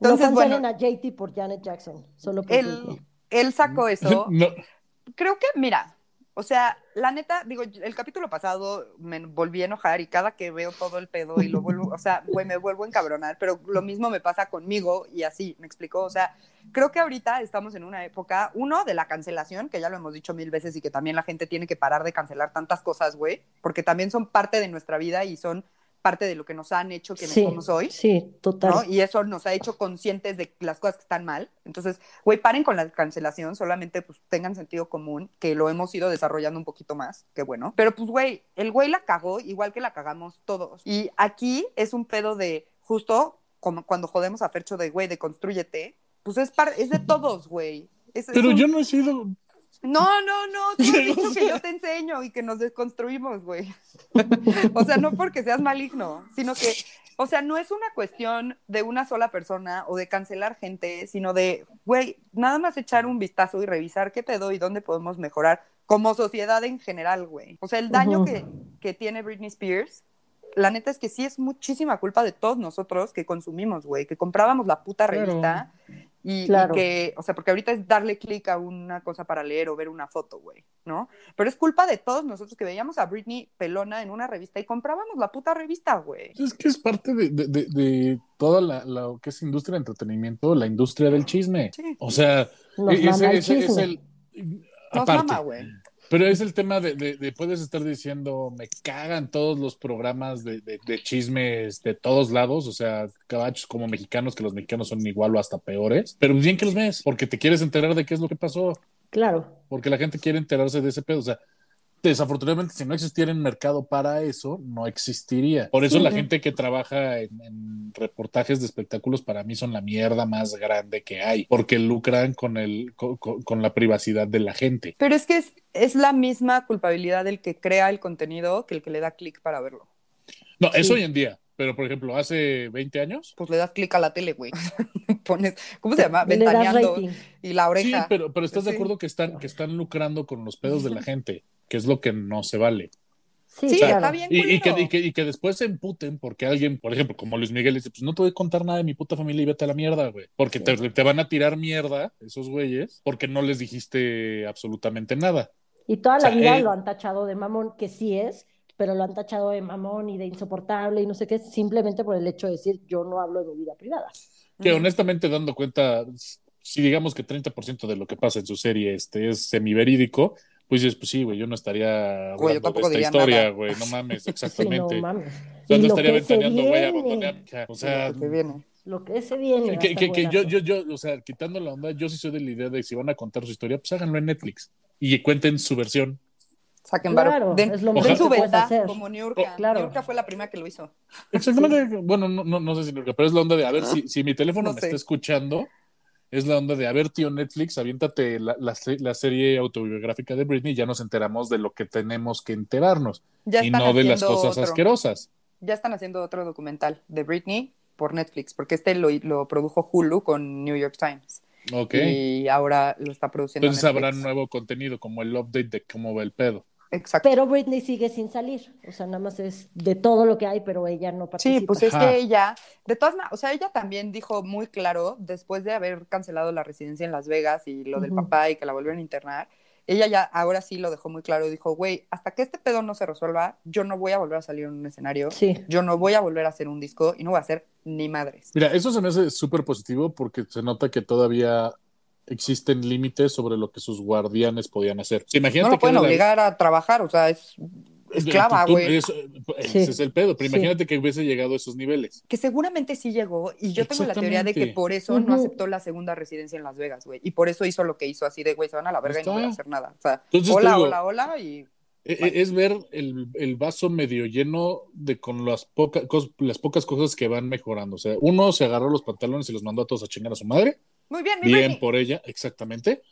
Entonces,
cancelen
bueno,
a JT por Janet Jackson, solo por
él, él sacó eso.
No,
Creo que, mira, o sea, la neta, digo, el capítulo pasado me volví a enojar y cada que veo todo el pedo y lo vuelvo, o sea, güey, me vuelvo a encabronar, pero lo mismo me pasa conmigo y así, ¿me explicó? O sea, creo que ahorita estamos en una época, uno, de la cancelación, que ya lo hemos dicho mil veces y que también la gente tiene que parar de cancelar tantas cosas, güey, porque también son parte de nuestra vida y son parte de lo que nos han hecho quienes
Sí,
somos hoy.
sí, total.
¿no? Y eso nos ha hecho conscientes de las cosas que están mal. Entonces, güey, paren con la cancelación, solamente pues tengan sentido común, que lo hemos ido desarrollando un poquito más, que bueno. Pero pues, güey, el güey la cagó igual que la cagamos todos. Y aquí es un pedo de justo como cuando jodemos a Fercho de, güey, de construyete, pues es, par- es de todos, güey. Es- es
pero
un-
yo no he sido.
No, no, no, tú has dicho que yo te enseño y que nos desconstruimos, güey. o sea, no porque seas maligno, sino que, o sea, no es una cuestión de una sola persona o de cancelar gente, sino de, güey, nada más echar un vistazo y revisar qué pedo y dónde podemos mejorar como sociedad en general, güey. O sea, el daño que, que tiene Britney Spears, la neta es que sí es muchísima culpa de todos nosotros que consumimos, güey, que comprábamos la puta revista y
Claro.
que, o sea, porque ahorita es darle clic a una cosa para leer o ver una foto, güey, ¿no? Pero es culpa de todos nosotros que veíamos a Britney pelona en una revista y comprábamos la puta revista, güey.
Es que es parte de, de- de- de toda la, la que es industria de entretenimiento, la industria del chisme.
Sí.
O sea,
Nos
ese, ese- es el.
Nos
aparte,
mama, güey.
Pero es el tema de, de- de puedes estar diciendo, me cagan todos los programas de, de- de chismes de todos lados, o sea, cabachos como mexicanos, que los mexicanos son igual o hasta peores, pero bien que los ves, porque te quieres enterar de qué es lo que pasó,
Claro.
porque la gente quiere enterarse de ese pedo, o sea, desafortunadamente si no existiera un mercado para eso, no existiría. Por eso
Sí.
la gente que trabaja en, en reportajes de espectáculos para mí son la mierda más grande que hay, porque lucran con, el, con- la privacidad de la gente.
Pero es que es, es la misma culpabilidad del que crea el contenido que el que le da clic para verlo.
No, eso
Sí.
hoy en día. Pero, por ejemplo, hace 20 años.
Pues le das clic a la tele, güey. Pones, ¿cómo se llama? Ventaneando y la
Sí,
oreja.
pero, pero estás de
Sí.
acuerdo que están, que están lucrando con los pedos de la gente, que es lo que no se vale.
Sí,
Sí, está bien.
Y, y que, y, que, y que después se emputen porque alguien, por ejemplo, como Luis Miguel, dice: Pues no te voy a contar nada de mi puta familia y vete a la mierda, güey. Porque
Sí.
te, te van a tirar mierda, esos güeyes, porque no les dijiste absolutamente nada.
Y toda
O
la
sea,
vida
eh,
lo han tachado de mamón, que sí es, pero lo han tachado de mamón y de insoportable y no sé qué, simplemente por el hecho de decir yo no hablo de mi vida privada.
Que honestamente, dando cuenta, si digamos que 30% de lo que pasa en su serie este, es semiverídico, pues dices, pues sí, güey, yo no estaría
Güey, yo
de esta historia,
nada.
güey, no mames,
Sí, no
exactamente.
mames.
O sea, no estaría ventaneando, güey, a hija. O sea,
Lo que viene.
Lo que se viene.
que, que- que yo, yo, yo, o sea, quitando la onda, yo sí soy de la idea de que si van a contar su historia, pues háganlo en Netflix y cuenten su versión.
Saquen
Claro,
varo. Den,
es lo
den su venta como New York.
Claro.
New York fue la primera que lo hizo.
Exactamente, bueno, no, no, no sé si, pero es la onda de, a ver, si, si mi teléfono
No
me
sé.
está escuchando, es la onda de, a ver, tío Netflix, aviéntate la, la, la serie autobiográfica de Britney y ya nos enteramos de lo que tenemos que enterarnos
Ya
y no de las cosas
otro.
asquerosas.
Ya están haciendo otro documental de Britney por Netflix, porque este lo, lo produjo Hulu con New York Times.
Ok.
Y ahora lo está produciendo
Entonces habrá
Netflix.
nuevo contenido, como el update de cómo va el pedo.
Exacto.
Pero Britney sigue sin salir. O sea, nada más es de todo lo que hay, pero ella no participa.
Sí, pues es
Ajá.
que ella, de todas maneras, o sea, ella también dijo muy claro, después de haber cancelado la residencia en Las Vegas y lo del papá y que la volvieron a internar, ella ya ahora sí lo dejó muy claro, dijo, güey, hasta que este pedo no se resuelva, yo no voy a volver a salir en un escenario,
Sí.
yo no voy a volver a hacer un disco y no voy a hacer ni madres.
Mira, eso se me hace súper positivo porque se nota que todavía existen límites sobre lo que sus guardianes podían hacer. Sí,
No
imagínate
lo
que
pueden
la-
obligar a trabajar, o sea, es esclava, güey.
Sí.
Ese es el pedo, pero
Sí.
imagínate que hubiese llegado a esos niveles.
Que seguramente sí llegó, y yo tengo la teoría de que por eso no aceptó la segunda residencia en Las Vegas, güey. Y por eso hizo lo que hizo así de, güey, se van a la verga y no voy a hacer nada. O sea,
Entonces,
hola,
digo-
hola, hola, y
E- e- Es ver el, el vaso medio lleno de con las, poca- cos- las pocas cosas que van mejorando. O sea, uno se agarró los pantalones y los mandó a todos a chingar a su madre.
Muy bien, mi
Bien
Britney.
por ella, exactamente.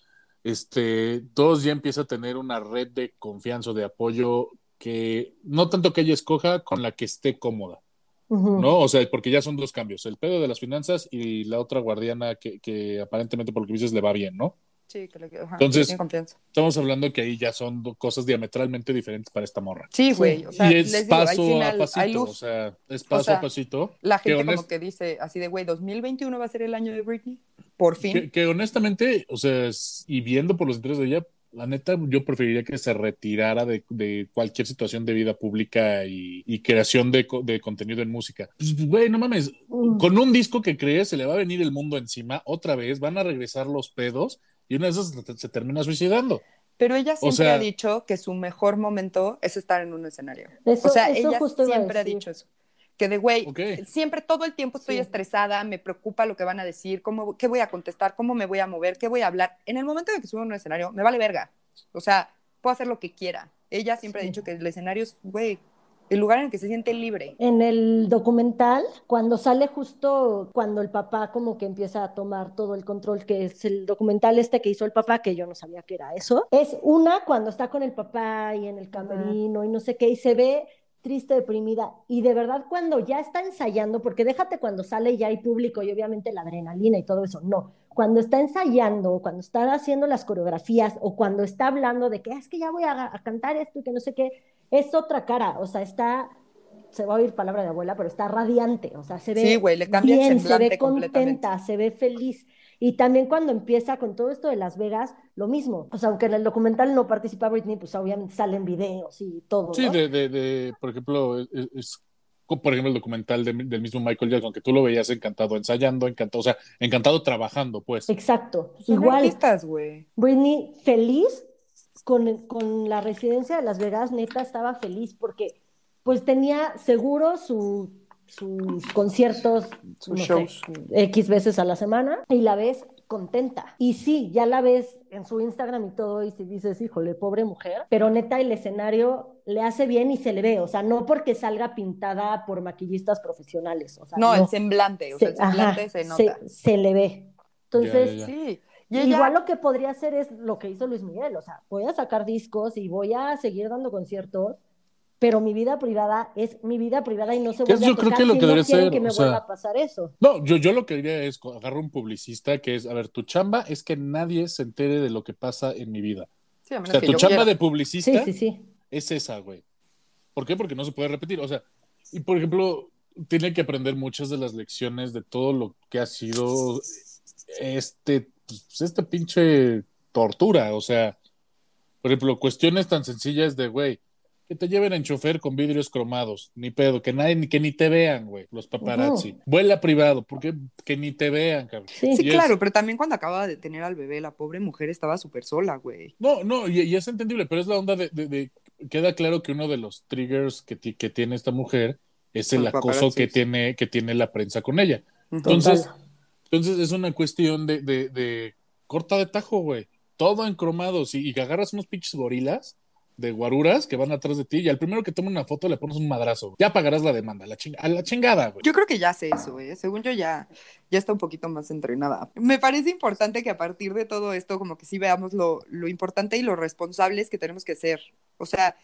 Este, todos ya empieza a tener una red de confianza o de apoyo que no tanto que ella escoja, con la que esté cómoda. ¿no? O sea, porque ya son dos cambios, el pedo de las finanzas y la otra guardiana que, que aparentemente por lo que dices le va bien, ¿no?
Sí, que le ajá,
Entonces-
que tiene confianza.
Estamos hablando que ahí ya son cosas diametralmente diferentes para esta morra.
Sí, güey. O sea,
y es
les digo, hay
paso
final,
a pasito, o sea, es paso
sea,
a pasito.
la
que
gente
honest-
como que dice así de, güey, 2021 va a ser el año de Britney. Por fin.
Que, que honestamente, o sea, es- y viendo por los intereses de ella, la neta, yo preferiría que se retirara de, de cualquier situación de vida pública y, y creación de contenido en música. Pues, güey, no mames,
Mm.
con un disco que crees, se le va a venir el mundo encima otra vez, van a regresar los pedos y una de esas se, termina suicidando.
Pero ella siempre
sea-
ha dicho que su mejor momento es estar en un escenario.
Eso-
o sea,
eso
ella siempre ha dicho eso. Que de güey,
Ok.
siempre todo el tiempo estoy
Sí.
estresada, me preocupa lo que van a decir, cómo, qué voy a contestar, cómo me voy a mover, qué voy a hablar. En el momento de que subo a un escenario, me vale verga. O sea, puedo hacer lo que quiera. Ella siempre ha
Sí.
dicho que el escenario es, güey, el lugar en el que se siente libre.
En el documental, cuando sale justo cuando el papá como que empieza a tomar todo el control, que es el documental este que hizo el papá, que yo no sabía que era eso, es una cuando está con el papá y en el camerino y no sé qué, y se ve triste, deprimida, y de verdad cuando ya está ensayando, porque déjate cuando sale ya hay público y obviamente la adrenalina y todo eso, no, cuando está ensayando, cuando está haciendo las coreografías o cuando está hablando de que "Ah, es que ya voy a, a cantar esto y que no sé qué, es otra cara, o sea, está, se va a oír palabra de abuela, pero está radiante, o sea, se ve
Sí, güey, le cambia el
bien, se ve contenta, se ve feliz. Y también cuando empieza con todo esto de Las Vegas, lo mismo. O sea, aunque en el documental no participa Britney, pues obviamente salen videos y todo,
Sí,
¿no?
de, de, de, por ejemplo, es, es- por ejemplo, el documental de- del mismo Michael Jackson, que tú lo veías encantado ensayando, encantado, o sea, encantado trabajando, pues.
Exacto.
Son
Igual,
artistas, güey.
Britney feliz con, con la residencia de Las Vegas, neta, estaba feliz porque pues tenía seguro su, sus conciertos,
Sus
no sé,
shows.
X veces a la semana y la ves contenta. Y sí, ya la ves en su Instagram y todo y si dices, híjole, pobre mujer, pero neta el escenario le hace bien y se le ve, o sea, no porque salga pintada por maquillistas profesionales, o sea,
No,
no.
el semblante, o sea, el
Se- ajá,
semblante se nota.
se, se le ve. Entonces,
Ya, ya, ya.
Sí. Y ella,
Igual lo que podría hacer es lo que hizo Luis Miguel, o sea, voy a sacar discos y voy a seguir dando conciertos, pero mi vida privada es mi vida privada y no se vuelve a
yo creo
tocar
que lo
si
que
no
debería
quieren
ser,
que me
o sea,
vuelva a pasar eso.
No, yo, yo lo que diría es agarra un publicista que es, a ver, tu chamba es que nadie se entere de lo que pasa en mi vida.
Sí, a
O sea,
que
tu
yo
chamba
quiera.
de publicista
Sí, sí, sí.
es esa, güey. ¿Por qué? Porque no se puede repetir. O sea, y por ejemplo, tiene que aprender muchas de las lecciones de todo lo que ha sido este, pues, este pinche tortura. O sea, por ejemplo, cuestiones tan sencillas de, güey, que te lleven en chofer con vidrios cromados, ni pedo, que nadie, que ni te vean, güey, los paparazzi. Vuela privado, porque que ni te vean, cabrón.
Sí.
Sí,
Y es-
claro, pero también cuando acababa de tener al bebé, la pobre mujer estaba súper sola, güey.
No, no, y, y es entendible, pero es la onda de, de- de- queda claro que uno de los triggers que, ti- que tiene esta mujer es el
Los
acoso
paparazzis.
que tiene, que tiene la prensa con ella. Entonces,
Total.
Entonces es una cuestión de, de, de corta de tajo, güey. Todo en cromados y, agarras unos pinches gorilas de guaruras que van atrás de ti y al primero que tome una foto le pones un madrazo. Ya pagarás la demanda, la a la chingada, güey.
Yo creo que ya sé eso, ¿eh? Según yo ya, ya está un poquito más entrenada. Me parece importante que a partir de todo esto como que sí veamos lo, lo importante y lo responsables que tenemos que ser. O sea,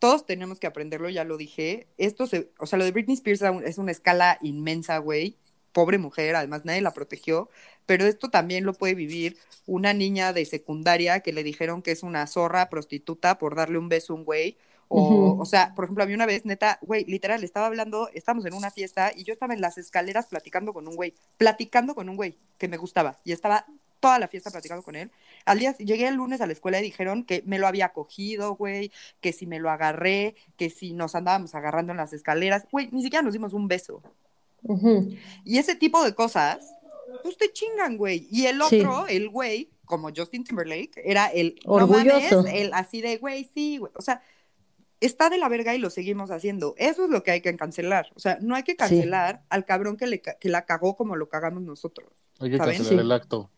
todos tenemos que aprenderlo, ya lo dije. Esto se, o sea, lo de Britney Spears es una escala inmensa, güey. Pobre mujer, además nadie la protegió, pero esto también lo puede vivir una niña de secundaria que le dijeron que es una zorra prostituta por darle un beso a un güey. O, o sea, por ejemplo, a mí una vez, neta, güey, literal, estaba hablando, estábamos en una fiesta y yo estaba en las escaleras platicando con un güey, platicando con un güey que me gustaba y estaba toda la fiesta platicando con él. Al día, llegué el lunes a la escuela y dijeron que me lo había cogido, güey, que si me lo agarré, que si nos andábamos agarrando en las escaleras, güey, ni siquiera nos dimos un beso. Y ese tipo de cosas, pues te chingan, güey. Y el otro, el güey, como Justin Timberlake, era el
orgulloso,
el así de, güey, sí, güey. O sea, está de la verga y lo seguimos haciendo. Eso es lo que hay que cancelar. O sea, no hay que cancelar al cabrón que, le, que la cagó como lo cagamos nosotros.
Hay que cancelar el acto.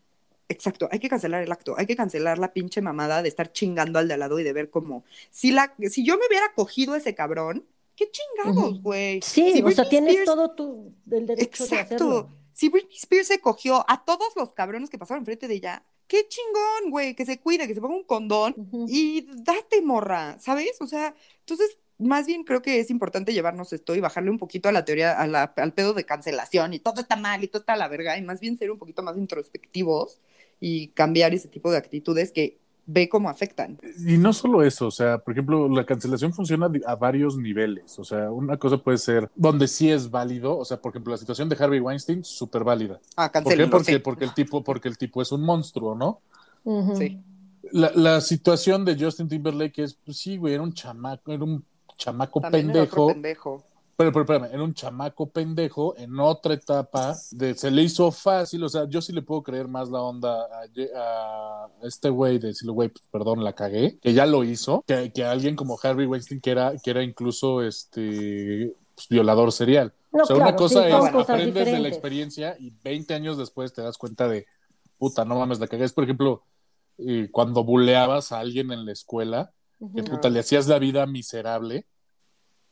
Exacto, hay que cancelar el acto, hay que cancelar la pinche mamada de estar chingando al de al lado y de ver cómo, si, la, si yo me hubiera cogido ese cabrón, qué chingados, güey.
Sí, o sea, tienes todo tu, el derecho Exacto. de hacerlo.
Si Britney Spears se cogió a todos los cabrones que pasaron enfrente de ella, qué chingón, güey, que se cuide, que se ponga un condón y date morra, ¿sabes? O sea, entonces más bien creo que es importante llevarnos esto y bajarle un poquito a la teoría, al pedo de cancelación y todo está mal y todo está a la verga y más bien ser un poquito más introspectivos y cambiar ese tipo de actitudes que ve cómo afectan.
Y no solo eso, o sea, por ejemplo, la cancelación funciona a varios niveles. O sea, una cosa puede ser donde sí es válido, o sea, por ejemplo, la situación de Harvey Weinstein, súper válida.
Ah,
¿Por qué? Porque, porque, el tipo, porque el tipo es un monstruo, ¿no?
Sí.
La, la, situación de Justin Timberlake es, pues sí, güey, era un chamaco, era un chamaco pendejo.
pendejo
pero, pero espérame, era un chamaco pendejo en otra etapa, de, se le hizo fácil, o sea, yo sí le puedo creer más la onda a, este güey de decirle, güey, pues, perdón, la cagué, que ya lo hizo, que, que alguien como Harvey Weinstein, que era, que era incluso este pues, violador serial. o sea, una cosa es, aprendes de la experiencia y 20 años después te das cuenta de, puta, no mames, la cagué. Es, por ejemplo, eh, cuando buleabas a alguien en la escuela, que puta, le hacías la vida miserable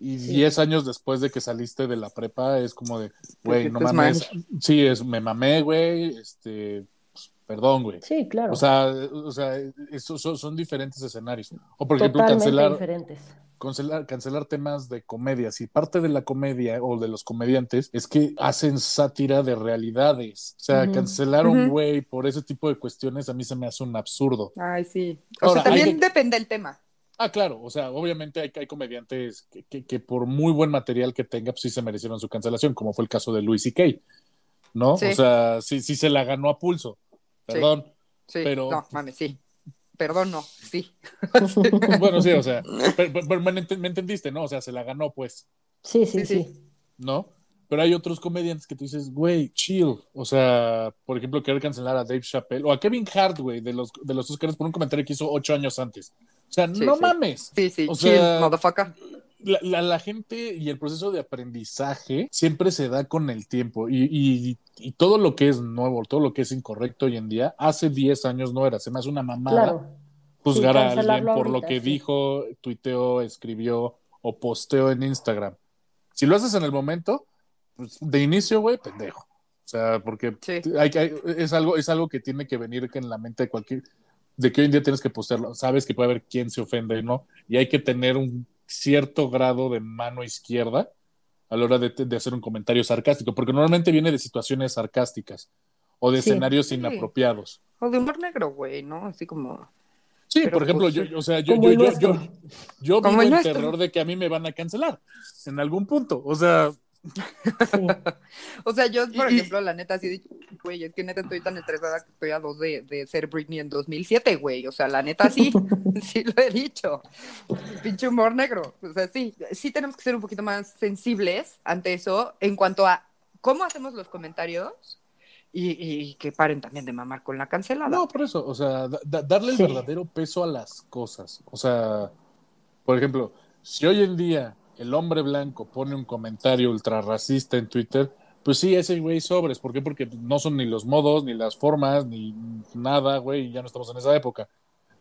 y diez años después de que saliste de la prepa es como de, güey, no mames. Sí, es, me mamé, güey, este, pues, perdón, güey.
Sí, claro.
O sea, o sea son, diferentes escenarios. O por ejemplo, cancelar,
diferentes.
cancelar, cancelar temas de comedia. Si parte de la comedia o de los comediantes es que hacen sátira de realidades. O sea, cancelar a un güey por ese tipo de cuestiones a mí se me hace un absurdo.
Ay, sí. O sea, también depende del tema.
Ah, claro, o sea, obviamente hay, hay comediantes que, que, por muy buen material que tenga, pues sí se merecieron su cancelación, como fue el caso de Louis C.K., ¿no? O sea, sí, sí se la ganó a pulso, perdón.
Sí, pero... no, mames, sí. Perdón, no, sí.
bueno, sí, o sea, pero, me, entendiste, ¿no? O sea, se la ganó, pues.
Sí, sí, sí.
¿No? Pero hay otros comediantes que tú dices, güey, chill. O sea, por ejemplo, querer cancelar a Dave Chappelle o a Kevin Hart, güey, de los, de los Oscars por un comentario que hizo ocho años antes. O sea, no mames.
Sí, sí,
o
sea, motherfucker.
La, la, gente y el proceso de aprendizaje siempre se da con el tiempo y, y, y, todo lo que es nuevo, todo lo que es incorrecto hoy en día, hace 10 años no era, se me hace una mamada juzgar a alguien por lo que dijo, tuiteó, escribió o posteó en Instagram. Si lo haces en el momento, pues de inicio, güey, pendejo. O sea, porque hay, hay, es, algo, es algo que tiene que venir en la mente de cualquier, de que hoy en día tienes que postearlo. Sabes que puede haber quien se ofende, ¿no? Y hay que tener un cierto grado de mano izquierda a la hora de, hacer un comentario sarcástico, porque normalmente viene de situaciones sarcásticas o de escenarios inapropiados.
O de humor negro, güey, ¿no? Así como...
Sí, por ejemplo, pues, yo, o sea, yo, yo, yo, yo, yo, vivo el terror de que a mí me van a cancelar en algún punto. O sea,
o sea, yo, por ejemplo, la neta, sí, güey, es que neta estoy tan estresada que estoy a dos de, de ser Britney en 2007, güey. O sea, la neta, sí, sí lo he dicho. Pinche humor negro. O sea, sí, sí tenemos que ser un poquito más sensibles ante eso en cuanto a cómo hacemos los comentarios y, que paren también de mamar con la cancelada.
No, por eso, o sea, darle el verdadero peso a las cosas. O sea, por ejemplo, si hoy en día el hombre blanco pone un comentario ultra racista en Twitter, pues sí, ese güey sobres. ¿Por qué? Porque no son ni los modos, ni las formas, ni nada, güey, ya no estamos en esa época.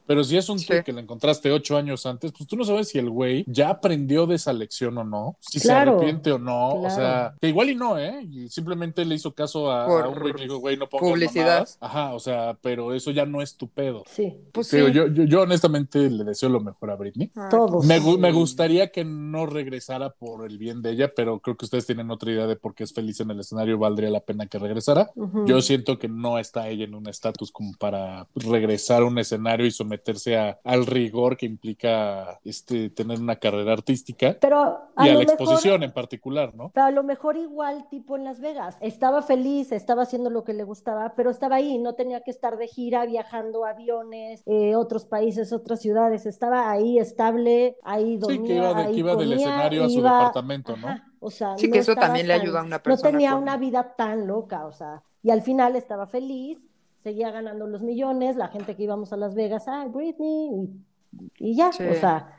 Pero si es un
Sí.
tweet que lo encontraste ocho años antes, pues tú no sabes si el güey ya aprendió de esa lección o no, si
Claro,
se arrepiente o no. O sea, que igual y no, ¿eh? Y simplemente le hizo caso a,
Por
a un güey que dijo, güey, no pongas
publicidad.
mamadas. Ajá, o sea, pero eso ya no es tu pedo.
Sí,
Pues
Digo,
sí.
yo, yo, yo honestamente le deseo lo mejor a Britney.
Ay,
todos.
Me, gu- me gustaría que no regresara por el bien de ella, pero creo que ustedes tienen otra idea de por qué es feliz en el escenario, valdría la pena que regresara. Yo siento que no está ella en un estatus como para regresar a un escenario y someterse a- al rigor que implica este, tener una carrera artística
Pero a
y a
lo
la
mejor-
exposición en particular, ¿no?
Pero a lo mejor igual tipo en Las Vegas. Estaba feliz, estaba haciendo lo que le gustaba, pero estaba ahí, no tenía que estar de gira viajando aviones, eh, otros países, otras ciudades. Estaba ahí estable, ahí dormía,
Sí, que iba, de-
ahí
que iba del escenario a su
iba-
departamento, ¿no?
Ajá, o sea,
Sí,
no
que eso también le ayuda a una
No
persona
tenía
con-
una vida tan loca, o sea, y al final estaba feliz, seguía ganando los millones, la gente que íbamos a Las Vegas, ay, Britney, y, y ya,
Sí.
o sea,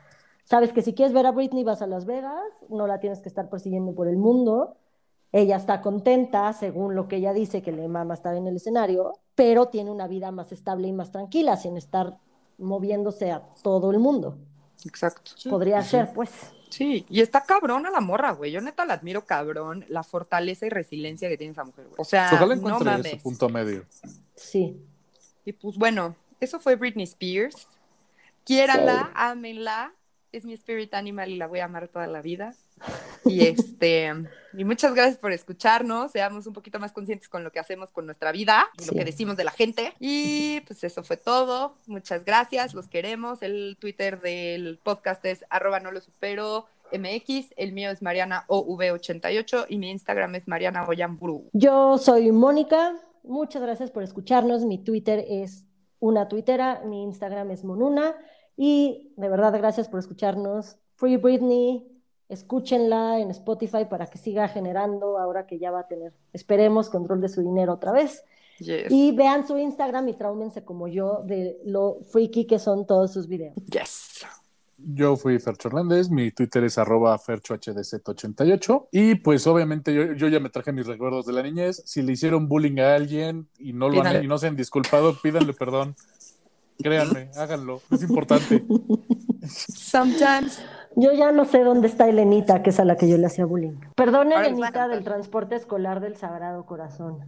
sabes que si quieres ver a Britney vas a Las Vegas, no la tienes que estar persiguiendo por el mundo, ella está contenta, según lo que ella dice, que le mama estar en el escenario, pero tiene una vida más estable y más tranquila, sin estar moviéndose a todo el mundo.
Exacto.
Podría
sí.
ser, pues.
Sí, y está cabrona la morra, güey. Yo neta la admiro cabrón, la fortaleza y resiliencia que tiene esa mujer, güey. O sea,
Ojalá
no
encuentre ese
mames.
punto medio.
Sí.
Y pues bueno, eso fue Britney Spears. Quiéranla, ámenla. Es mi spirit animal y la voy a amar toda la vida. Y este, y muchas gracias por escucharnos. Seamos un poquito más conscientes con lo que hacemos con nuestra vida y lo
Sí.
que decimos de la gente. Y pues eso fue todo. Muchas gracias, los queremos. El Twitter del podcast es arroba no lo supero MX. El mío es Mariana OV88 y mi Instagram es Mariana Oyamburu.
Yo soy Mónica, muchas gracias por escucharnos. Mi Twitter es una tuitera, mi Instagram es Monuna y de verdad gracias por escucharnos. Free Britney, escúchenla en Spotify para que siga generando ahora que ya va a tener, esperemos, control de su dinero otra vez.
Yes.
Y vean su Instagram y traúmense como yo de lo freaky que son todos sus videos.
Yes.
Yo fui Fercho Hernández, mi Twitter es arroba ferchohdz88 y pues obviamente yo, yo ya me traje mis recuerdos de la niñez. Si le hicieron bullying a alguien y no lo han, y no se han disculpado, pídanle perdón. Créanme, háganlo, es importante.
Sometimes.
Yo ya no sé dónde está Elenita, que es a la que yo le hacía bullying. Perdón,
Ahora
Elenita, del transporte escolar del Sagrado Corazón.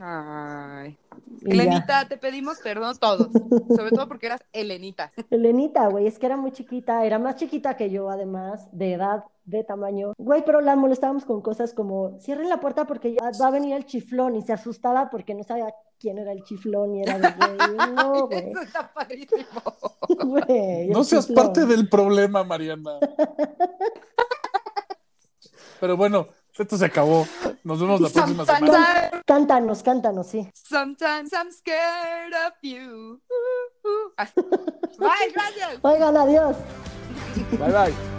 Ay. Elenita, te pedimos perdón todos. Sobre todo porque eras Elenita.
Elenita, güey, es que era muy chiquita, era más chiquita que yo, además, de edad, de tamaño. Güey, pero la molestábamos con cosas como, cierren la puerta porque ya va a venir el chiflón, y se asustaba porque no sabía quién era el chiflón, y era de, güey, no, güey,
Eso está padrísimo.
güey,
No seas
chiflón.
parte del problema, Mariana. Pero bueno, esto se acabó. Nos vemos la próxima semana.
Sometimes,
Cántanos, cántanos, sí.
sometimes I'm scared of you. Uh, uh. Bye, gracias.
Oigan, adiós.
Bye bye.